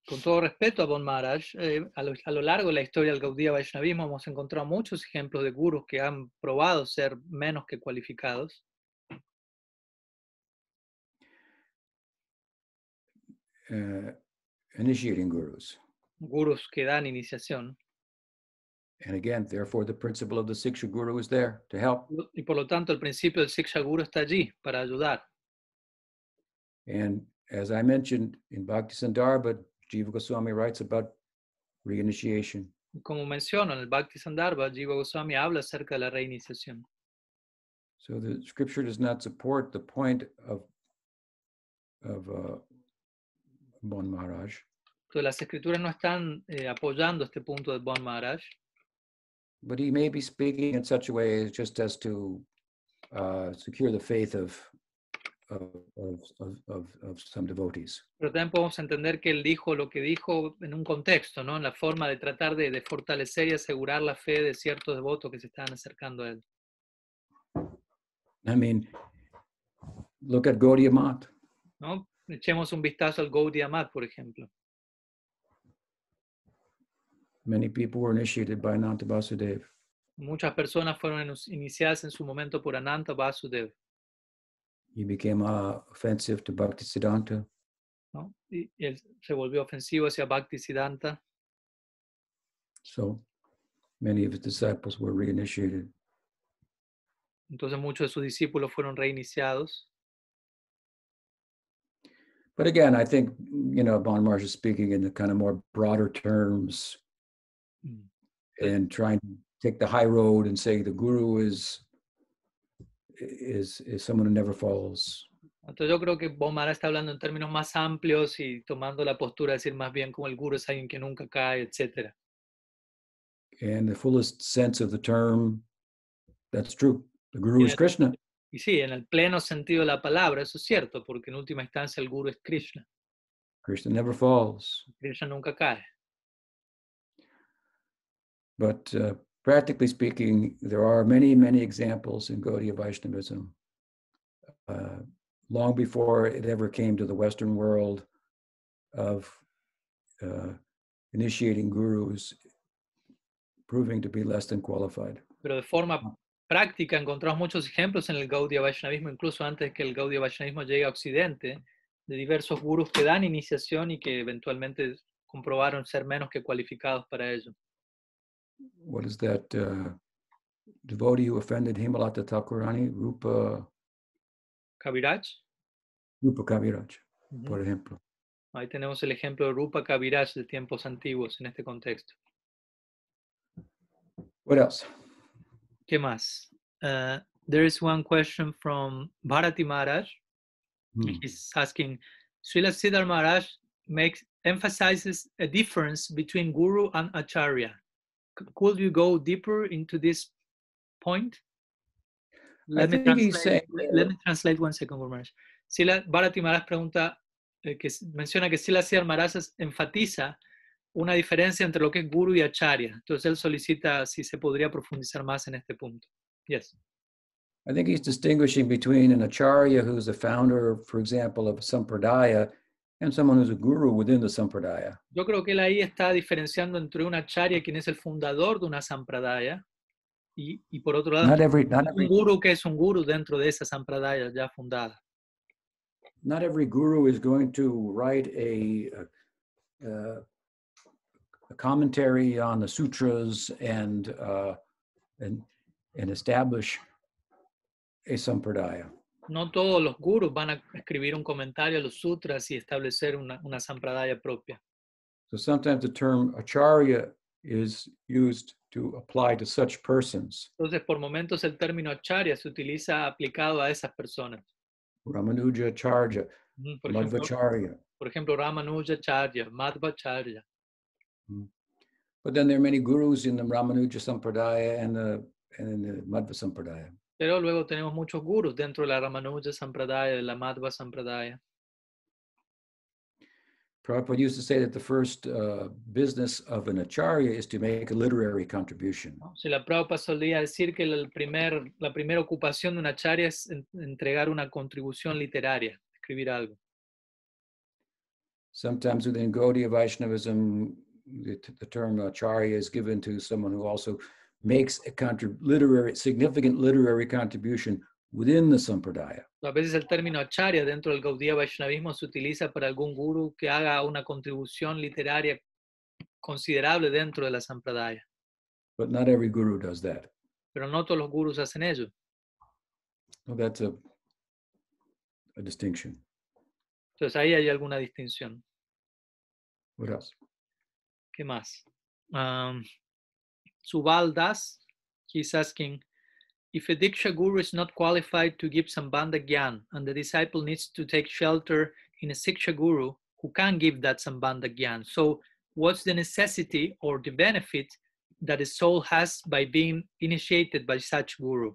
Con todo respeto a Bon Maharaj, eh, a, lo, a lo largo de la historia del Gaudiya Vaishnavismo hemos encontrado muchos ejemplos de gurus que han probado ser menos que cualificados. uh, initiating gurus. gurus que dan iniciación. And again, therefore, the principle of the Siksha Guru is there to help. Y por lo tanto, el principio del Siksha Guru está allí para ayudar. And as I mentioned in Bhakti Sandarbha, Jiva Goswami writes about reinitiation. Como menciono en el Bhakti Sandarbha, Jiva Goswami habla acerca de la reiniciación. So the scripture does not support the point of of uh, Bon Maharaj, Entonces, las escrituras no están eh, apoyando este punto de Bon Maharaj, but he may be speaking in such a way just as to uh, secure the faith of of, of, of, of, of some devotees. pero también podemos entender que él dijo lo que dijo en un contexto, ¿no? en la forma de tratar de, de fortalecer y asegurar la fe de ciertos devotos que se estaban acercando a él. I mean, look at Gaudiya Math. ¿no? Echemos un vistazo al Gaudiya Math, por ejemplo. Many people were initiated by Ananta Vasudev. Muchas personas fueron iniciadas en su momento por Ananta Vasudev. He became uh, offensive to Bhaktisiddhanta. ¿no? Y, él se volvió ofensivo hacia Bhaktisiddhanta. So many of his disciples were reinitiated. Entonces muchos de sus discípulos fueron reiniciados. But again, I think, you know, Bon Marsh is speaking in the kind of more broader terms. And trying to take the high road and say the guru is is is someone who never falls. Entonces yo creo que Bomara está hablando en términos más amplios y tomando la postura de decir más bien como el guru es alguien que nunca cae, etc. And the fullest sense of the term, that's true. The guru is. Krishna. Y sí, en el pleno sentido de la palabra, eso es cierto, porque en última instancia el guru es Krishna. Krishna never falls. Krishna nunca cae. But uh, practically speaking, there are many, many examples in Gaudiya Vaishnavism. Uh, long before it ever came to the Western world of uh, initiating gurus proving to be less than qualified. Pero de forma práctica encontramos muchos ejemplos en el Gaudiya Vaishnavismo, incluso antes que el Gaudiya Vaishnavismo llegue a Occidente, de diversos gurus que dan iniciación y que eventualmente comprobaron ser menos que cualificados para ello. What is that uh, devotee who offended Himalata Thakurani, Rupa, Kaviraj, Rupa Kaviraj, ujú, por ejemplo? ahí tenemos el ejemplo de Rupa Kaviraj de tiempos antiguos en este contexto. What else? ¿Qué más? Uh, there is one question from Bharati Maharaj. Hmm. He's asking, Srila Siddhar Maharaj makes emphasizes a difference between guru and acharya. Could you go deeper into this point? Let me, translate, saying, let- me translate one second, Guru Maharaj. Srila Bharati Maharaj pregunta, eh, que menciona que Srila Siddhar Maharaj enfatiza una diferencia entre lo que es guru y acharya. Entonces él solicita si se podría profundizar más en este punto. Yes. I think he's distinguishing between an acharya who's the founder, for example, of a sampradaya, and someone who's a guru within the sampradaya. Yo creo que él ahí está diferenciando entre un acharya, quien es el fundador de una sampradaya, y, y por otro lado, Not every, not un guru que es un guru dentro de esa sampradaya ya fundada. not every guru is going to write a, a, a- a commentary on the sutras and, uh, and, and establish a sampradaya. No todos los gurus van a escribir un comentario a los sutras y establecer una, una sampradaya propia. So sometimes the term acharya is used to apply to such persons. Entonces, por momentos el término acharya se utiliza aplicado a esas personas. Ramanuja Acharya, Ujú, Por ejemplo, Madhvacharya. por ejemplo Ramanuja Charya, Madhvacharya. But then there are many gurus in the Ramanuja Sampradaya and the, and the Madhva Sampradaya. Pero luego tenemos muchos gurus dentro de la Ramanuja Sampradaya, de la Madhva Sampradaya. Prabhupada used to say that the first uh, business of an acharya is to make a literary contribution. Si la Prabhupada solía decir que el primer, la primera ocupación de una acharya es en- entregar una contribución literaria, escribir algo. Sometimes within Gaudiya Vaishnavism, the, the term acharya is given to someone who also makes a literary, significant literary contribution within the Sampradaya. A veces el término acharya dentro del Gaudiya Vaishnavismo se utiliza para algún guru que haga una contribución literaria considerable dentro de la Sampradaya. But not every guru does that. Pero no todos los gurus hacen ello. So that's a, a distinction. Entonces ahí hay alguna distinción. What else? ¿Qué más? Um, Subal Das, he's asking, if a Diksha guru is not qualified to give Sambandha Gyan and the disciple needs to take shelter in a Siksha guru who can give that Sambandha Gyan, so what's the necessity or the benefit that the soul has by being initiated by such guru?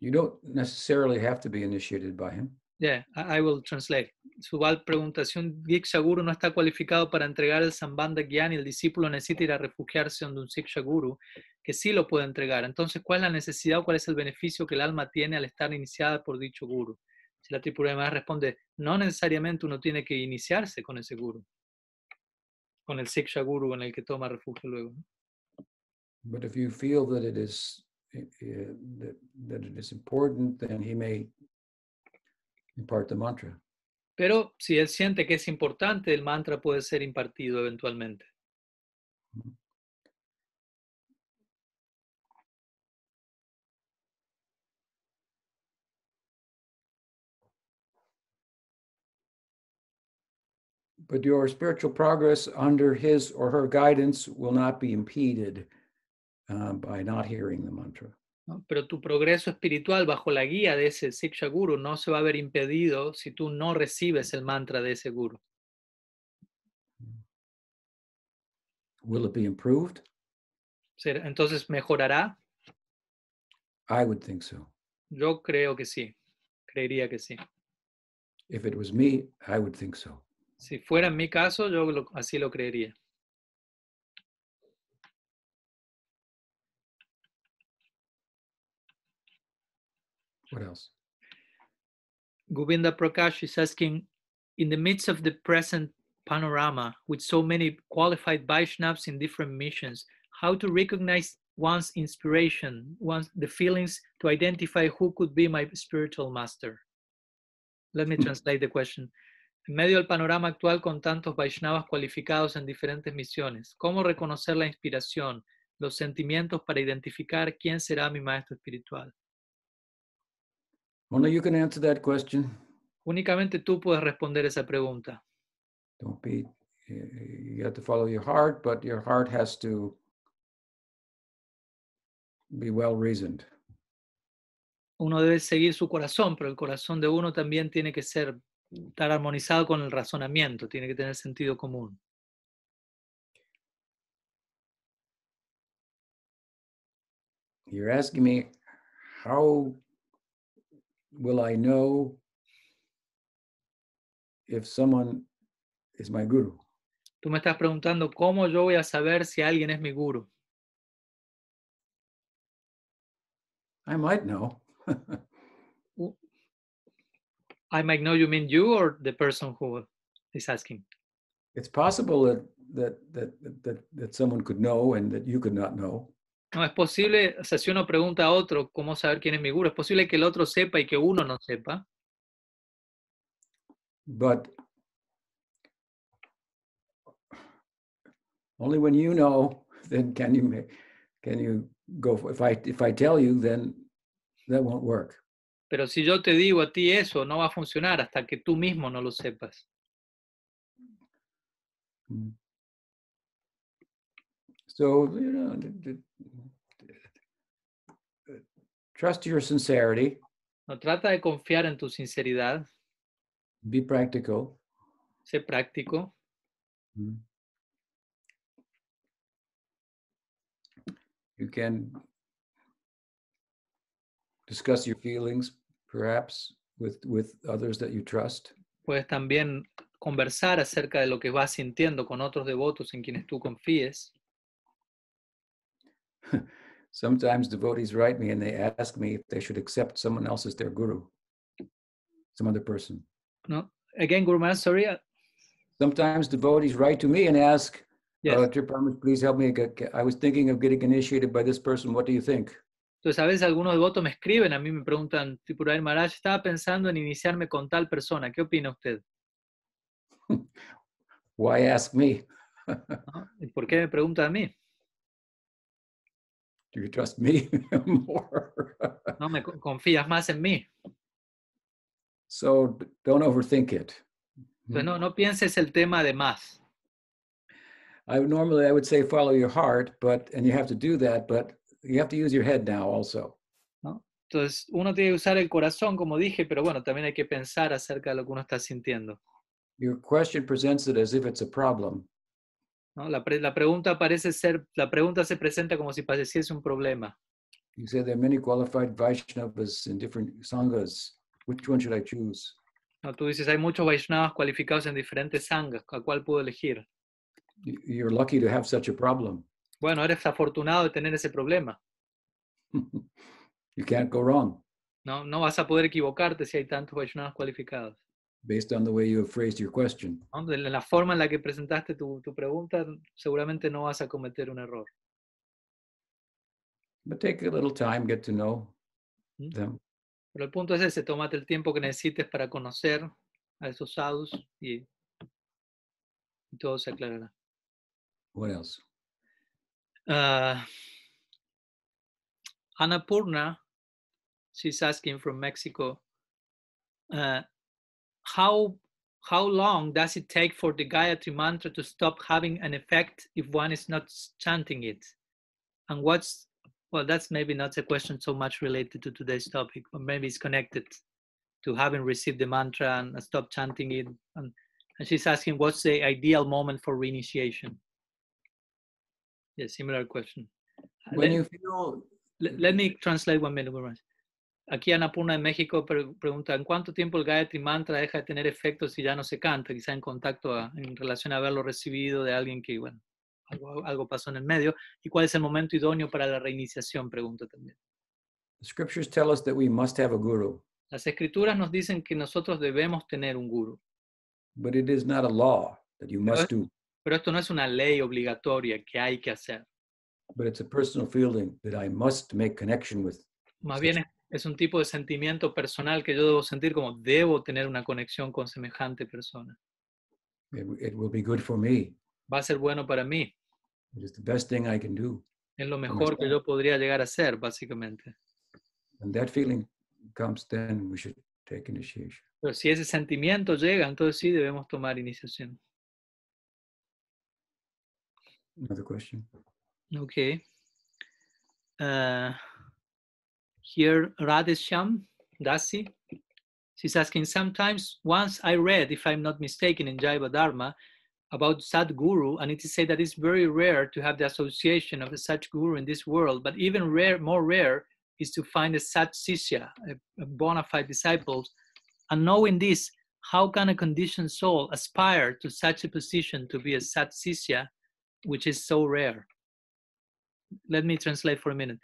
You don't necessarily have to be initiated by him. Yeah, I, will translate. Subal pregunta, si un Diksha Guru no está cualificado para entregar el Sambandha Gyan y el discípulo necesita ir a refugiarse donde un Siksha Guru, que sí lo puede entregar. Entonces, ¿cuál es la necesidad o cuál es el beneficio que el alma tiene al estar iniciada por dicho Guru? Si la Tripura responde, no necesariamente uno tiene que iniciarse con ese Guru, con el Siksha Guru en el que toma refugio luego. But if you feel that it is uh, that, that it is important, then he may impart the mantra. Pero si él siente que es importante, el mantra puede ser impartido eventualmente. But your spiritual progress under his or her guidance will not be impeded uh, by not hearing the mantra. ¿No? Pero tu progreso espiritual bajo la guía de ese Siksha Guru no se va a ver impedido si tú no recibes el mantra de ese Guru. Will it be improved? ¿Será- Entonces, ¿mejorará? I would think so. Yo creo que sí. Creería que sí. If it was me, I would think so. Si fuera en mi caso, yo lo- así lo creería. What else? Govinda Prakash is asking, in the midst of the present panorama, with so many qualified Vaishnavas in different missions, how to recognize one's inspiration, one's the feelings to identify who could be my spiritual master. Let me translate the question. En medio del panorama actual con tantos Vaishnavas cualificados en diferentes misiones, ¿cómo reconocer la inspiración, los sentimientos para identificar quién será mi maestro espiritual? Only you can answer that question. Únicamente tú puedes responder esa pregunta. Don't be, you have to follow your heart, but your heart has to be well reasoned. uno debe seguir su corazón, pero el corazón de uno también tiene que ser estar armonizado con el razonamiento, tiene que tener sentido común. You're asking me, how will I know if someone is my guru? Tú me estás preguntando cómo yo voy a saber si alguien es mi guru. I might know. I might know you mean you or the person who is asking. it's possible that, that that that that someone could know and that you could not know. No es posible, o sea, si uno pregunta a otro cómo saber quién es mi guru, es posible que el otro sepa y que uno no sepa. but only when you know, then can you make, can you go, for- if I, if I tell you, then that won't work. Pero si yo te digo a ti eso, no va a funcionar hasta que tú mismo no lo sepas. Mm. So, you know, trust your sincerity, No trata de confiar en tu sinceridad, be practical. sé práctico. Mm. You can discuss your feelings, perhaps, with, with others that you trust. Puedes también conversar acerca de lo que vas sintiendo con otros devotos en quienes tú confíes. Sometimes devotees write me and they ask me if they should accept someone else as their guru, some other person. ¿no? Again, Guru Maharaj, sorry. uh, Sometimes devotees write to me and ask, yes. uh, Tripamas, please help me. I was thinking of getting initiated by this person. What do you think? Entonces, a veces algunos devotos me escriben, a mí me preguntan, Tripurari Maharaj, estaba pensando en iniciarme con tal persona, ¿qué opina usted? Why ask me? ¿No? ¿Y por qué me pregunta a mí? Do you trust me more? ¿No? ¿Me co- confías más en mí? so don't overthink it. Entonces, no, no pienses el tema de más. I would- normally I would say follow your heart, but and you have to do that, but you have to use your head now also. ¿No? Entonces, uno tiene que usar el corazón, como dije, pero bueno, también hay que pensar acerca de lo que uno está sintiendo. Your question presents it as if it's a problem. ¿No? La, pre- la pregunta parece ser, la pregunta se presenta como si pareciese un problema. You say there are many qualified Vaishnavas in different sanghas. Which one should I choose? ¿no? Tú dices, hay muchos Vaishnavas cualificados en diferentes sanghas, ¿a cuál puedo elegir? You're lucky to have such a problem. Bueno, eres afortunado de tener ese problema. you can't go wrong ¿no? No vas a poder equivocarte si hay tantos Vaishnavas cualificados. Based on the way you have phrased your question. De la forma en la que presentaste tu, tu pregunta, seguramente no vas a cometer un error. But take a little time, get to know Mm. them. Pero el punto es ese, tómate el tiempo que necesites para conocer a esos sadhus y, y todo se aclarará. What else? Uh, Annapurna, she's asking from Mexico, uh, how how long does it take for the Gayatri mantra to stop having an effect if one is not chanting it? And what's well, that's maybe not a question so much related to today's topic, but maybe it's connected to having received the mantra and stop chanting it. And, and she's asking, what's the ideal moment for reinitiation? Yeah, similar question. Uh, when Let- you feel Le- Let me translate one minute. Aquí Annapurna de México pre- pregunta, ¿en cuánto tiempo el Gayatri Mantra deja de tener efecto si ya no se canta? Quizá en contacto a- en relación a haberlo recibido de alguien que, bueno, algo, algo pasó en el medio. ¿Y cuál es el momento idóneo para la reiniciación? Pregunta también. the scriptures tell us that we must have a guru, Las escrituras nos dicen que nosotros debemos tener un guru, but it is not a law that you must do, pero esto no es una ley obligatoria que hay que hacer. but it's a personal feeling that I must make connection with. Más bien es, es un tipo de sentimiento personal que yo debo sentir como debo tener una conexión con semejante persona. It, it will be good for me. Va a ser bueno para mí. It is the best thing I can do. Es lo mejor que yo podría llegar a ser, básicamente. When that feeling comes, then we should take initiation. Pero si ese sentimiento llega, entonces sí debemos tomar iniciación. Another question. Okay. Uh, here, Radhesham Dasi, she's asking, sometimes once I read, if I'm not mistaken, in Jaiva Dharma, about Sadguru, and it is said that it's very rare to have the association of a such guru in this world, but even rare, more rare is to find a such sisya, a, a bona fide disciple. And knowing this, how can a conditioned soul aspire to such a position to be a sat sisya, which is so rare? Let me translate for a minute.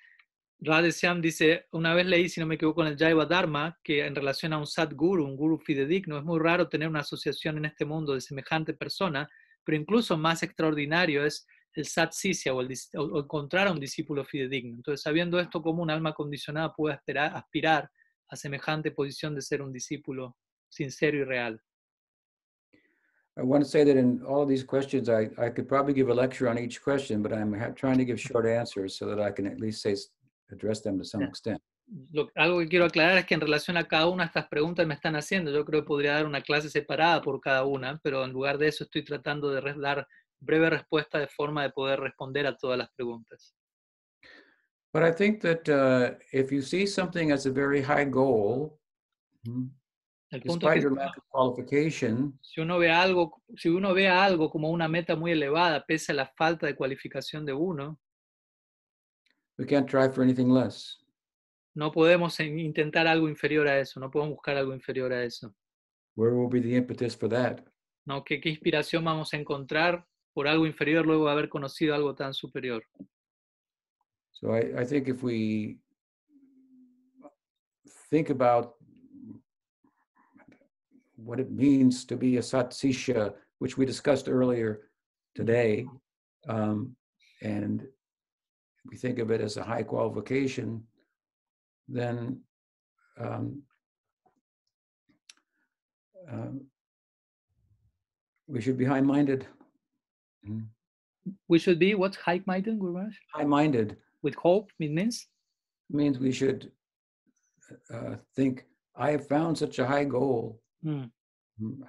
Radhesyam dice, una vez leí, si no me equivoco, en el Jaiva Dharma, que en relación a un Sadguru, un guru fidedigno, es muy raro tener una asociación en este mundo de semejante persona, pero incluso más extraordinario es el Sat Sisya o, el o- encontrar a un discípulo fidedigno. Entonces, sabiendo esto, como un alma condicionada puede aspirar, aspirar a semejante posición de ser un discípulo sincero y real. I want to say that in all these questions, I, I could probably give a lecture on each question, but I'm trying to give short answers so that I can at least say, address them to some extent. Lo- algo que quiero aclarar es que en relación a cada una de estas preguntas me están haciendo, yo creo que podría dar una clase separada por cada una, pero en lugar de eso estoy tratando de dar breve respuesta de forma de poder responder a todas las preguntas. But I think that uh, if you see something as a very high goal, es despite que your lack of qualification, si uno ve algo, si uno ve a algo como una meta muy elevada, pese a la falta de cualificación de uno, we can't try for anything less. no podemos intentar algo inferior a eso, no podemos buscar algo inferior a eso. Where will be the impetus for that? ¿no? ¿Qué, qué inspiración vamos a encontrar por algo inferior luego de haber conocido algo tan superior? So I, I think if we think about what it means to be a satsisha, which we discussed earlier today, um, and we think of it as a high qualification, then um, um, we should be high-minded. Mhm. We should be what high-minded, Gurmaharaj? High-minded With hope, it means? means we should uh, think, I have found such a high goal. Mm, Mm,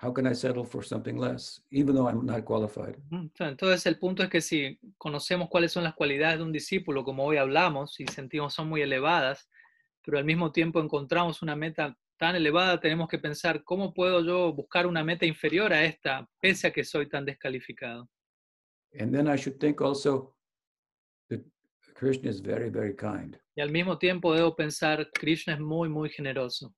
How can I settle for something less, even though I'm not qualified? mm. Entonces el punto es que si conocemos cuáles son las cualidades de un discípulo, como hoy hablamos, y sentimos son muy elevadas, pero al mismo tiempo encontramos una meta tan elevada, tenemos que pensar, ¿cómo puedo yo buscar una meta inferior a esta, pese a que soy tan descalificado? And then I should think also that Krishna is very, very kind. Y al mismo tiempo debo pensar, Krishna es muy, muy generoso.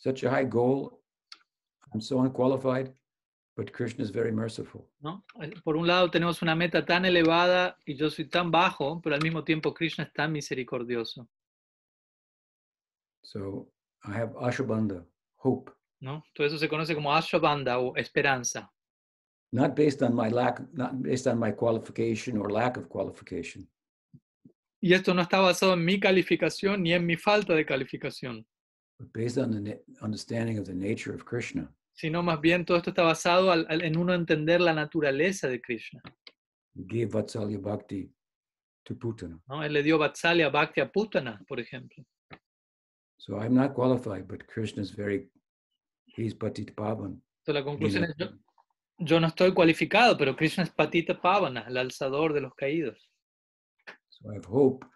Such a high goal. I'm so unqualified, but Krishna is very merciful. ¿no? Por un lado tenemos una meta tan elevada y yo soy tan bajo, pero al mismo tiempo Krishna es tan misericordioso. So I have Ashabandha, hope, ¿no? Todo eso se conoce como Ashabanda o esperanza, not based on my lack, not based on my qualification or lack of qualification, Y esto no está basado en mi calificación ni en mi falta de calificación, but based on the understanding of the nature of Krishna. sino más bien todo esto está basado al- al- en uno entender la naturaleza de Krishna. He gave Vatsalya Bhakti to Putana. ¿no? Él le dio Vatsalya Bhakti a Putana, por ejemplo. So I'm not qualified, but Krishna is very, he's Patit Pavan. Entonces la conclusión es, yo, yo no estoy cualificado, pero Krishna es Patita Pavana, el alzador de los caídos. So I have hope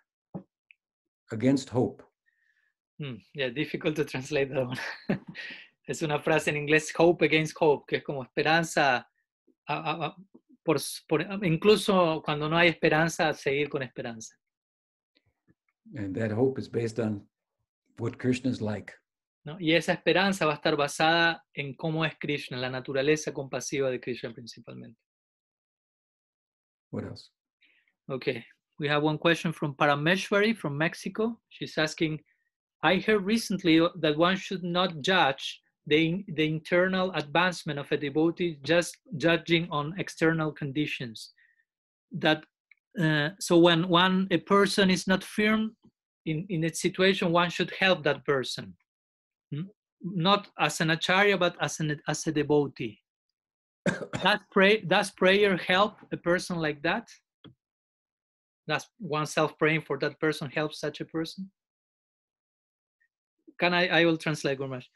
against hope. Mm, yeah, difficult to translate that one. es una frase en inglés, hope against hope, que es como esperanza, a- a- a- por, por- incluso cuando no hay esperanza, seguir con esperanza. And that hope is based on what Krishna is like. ¿no? Y esa esperanza va a estar basada en cómo es Krishna, la naturaleza compasiva de Krishna principalmente. What else? Okay, we have one question from Parameshwari from Mexico. She's asking, I heard recently that one should not judge the, the internal advancement of a devotee just judging on external conditions. That uh, so when one a person is not firm in, in its situation, one should help that person. Hmm? Not as an acharya, but as an as a devotee. Does pray does prayer help a person like that? Does oneself praying for that person help such a person? Can I, I will translate, Gurmash.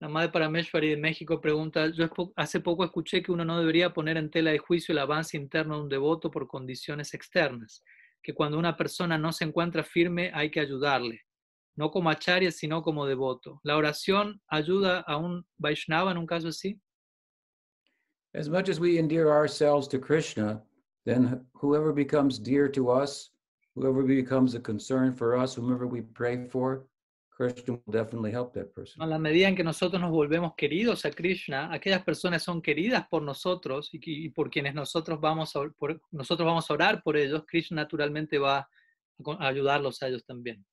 La madre Parameshwari de México pregunta, yo hace poco escuché que uno no debería poner en tela de juicio el avance interno de un devoto por condiciones externas, que cuando una persona no se encuentra firme hay que ayudarle, no como acharya, sino como devoto. ¿La oración ayuda a un Vaishnava en un caso así? As much as we endear ourselves to Krishna, then whoever becomes dear to us, whoever becomes a concern for us, whomever we pray for, Krishna will definitely help that person. A la medida en que nosotros nos volvemos queridos a Krishna, aquellas personas son queridas por nosotros y, y por quienes nosotros vamos, a, or- por- nosotros vamos a orar por ellos, Krishna naturalmente va a, ayudarlos a ellos también.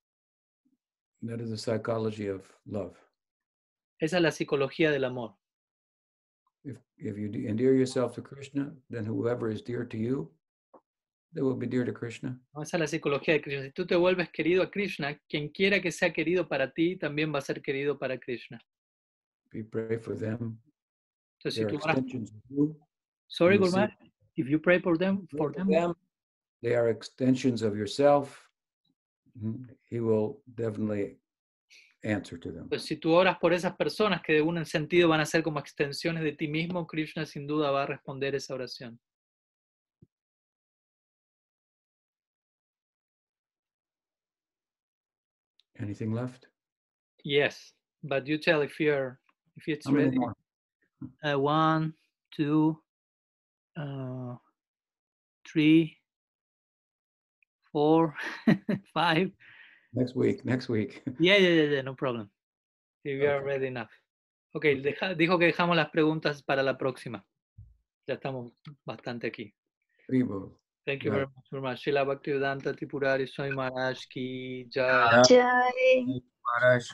That is the psychology of love. Esa es la psicología del amor. If, if you de- endear yourself to Krishna, then whoever is dear to you, they will be dear to Krishna. Esa es la psicología de Krishna. Si tú te vuelves querido a Krishna, quien quiera que sea querido para ti, también va a ser querido para Krishna. you pray for them, Entonces, si tú oras, extensions of you. sorry, Gurmat, if you pray for them, for them, them, They are extensions of yourself. Mhm. He will definitely answer to them. pues si tú oras por esas personas que de un sentido van a ser como extensiones de ti mismo, Krishna sin duda va a responder esa oración. Anything left? Yes, but you tell if you're if it's How ready. Uh, one, two, uh, three, four, five. Next week, next week. Yeah, yeah, yeah, yeah, no problem. If you are ready enough. Ok, deja- dijo que dejamos las preguntas para la próxima. Ya estamos bastante aquí. Primo. Thank you very much much Srila भक्ति वेदांत त्रिपुरारी स्वामी महाराज की जय जय महाराज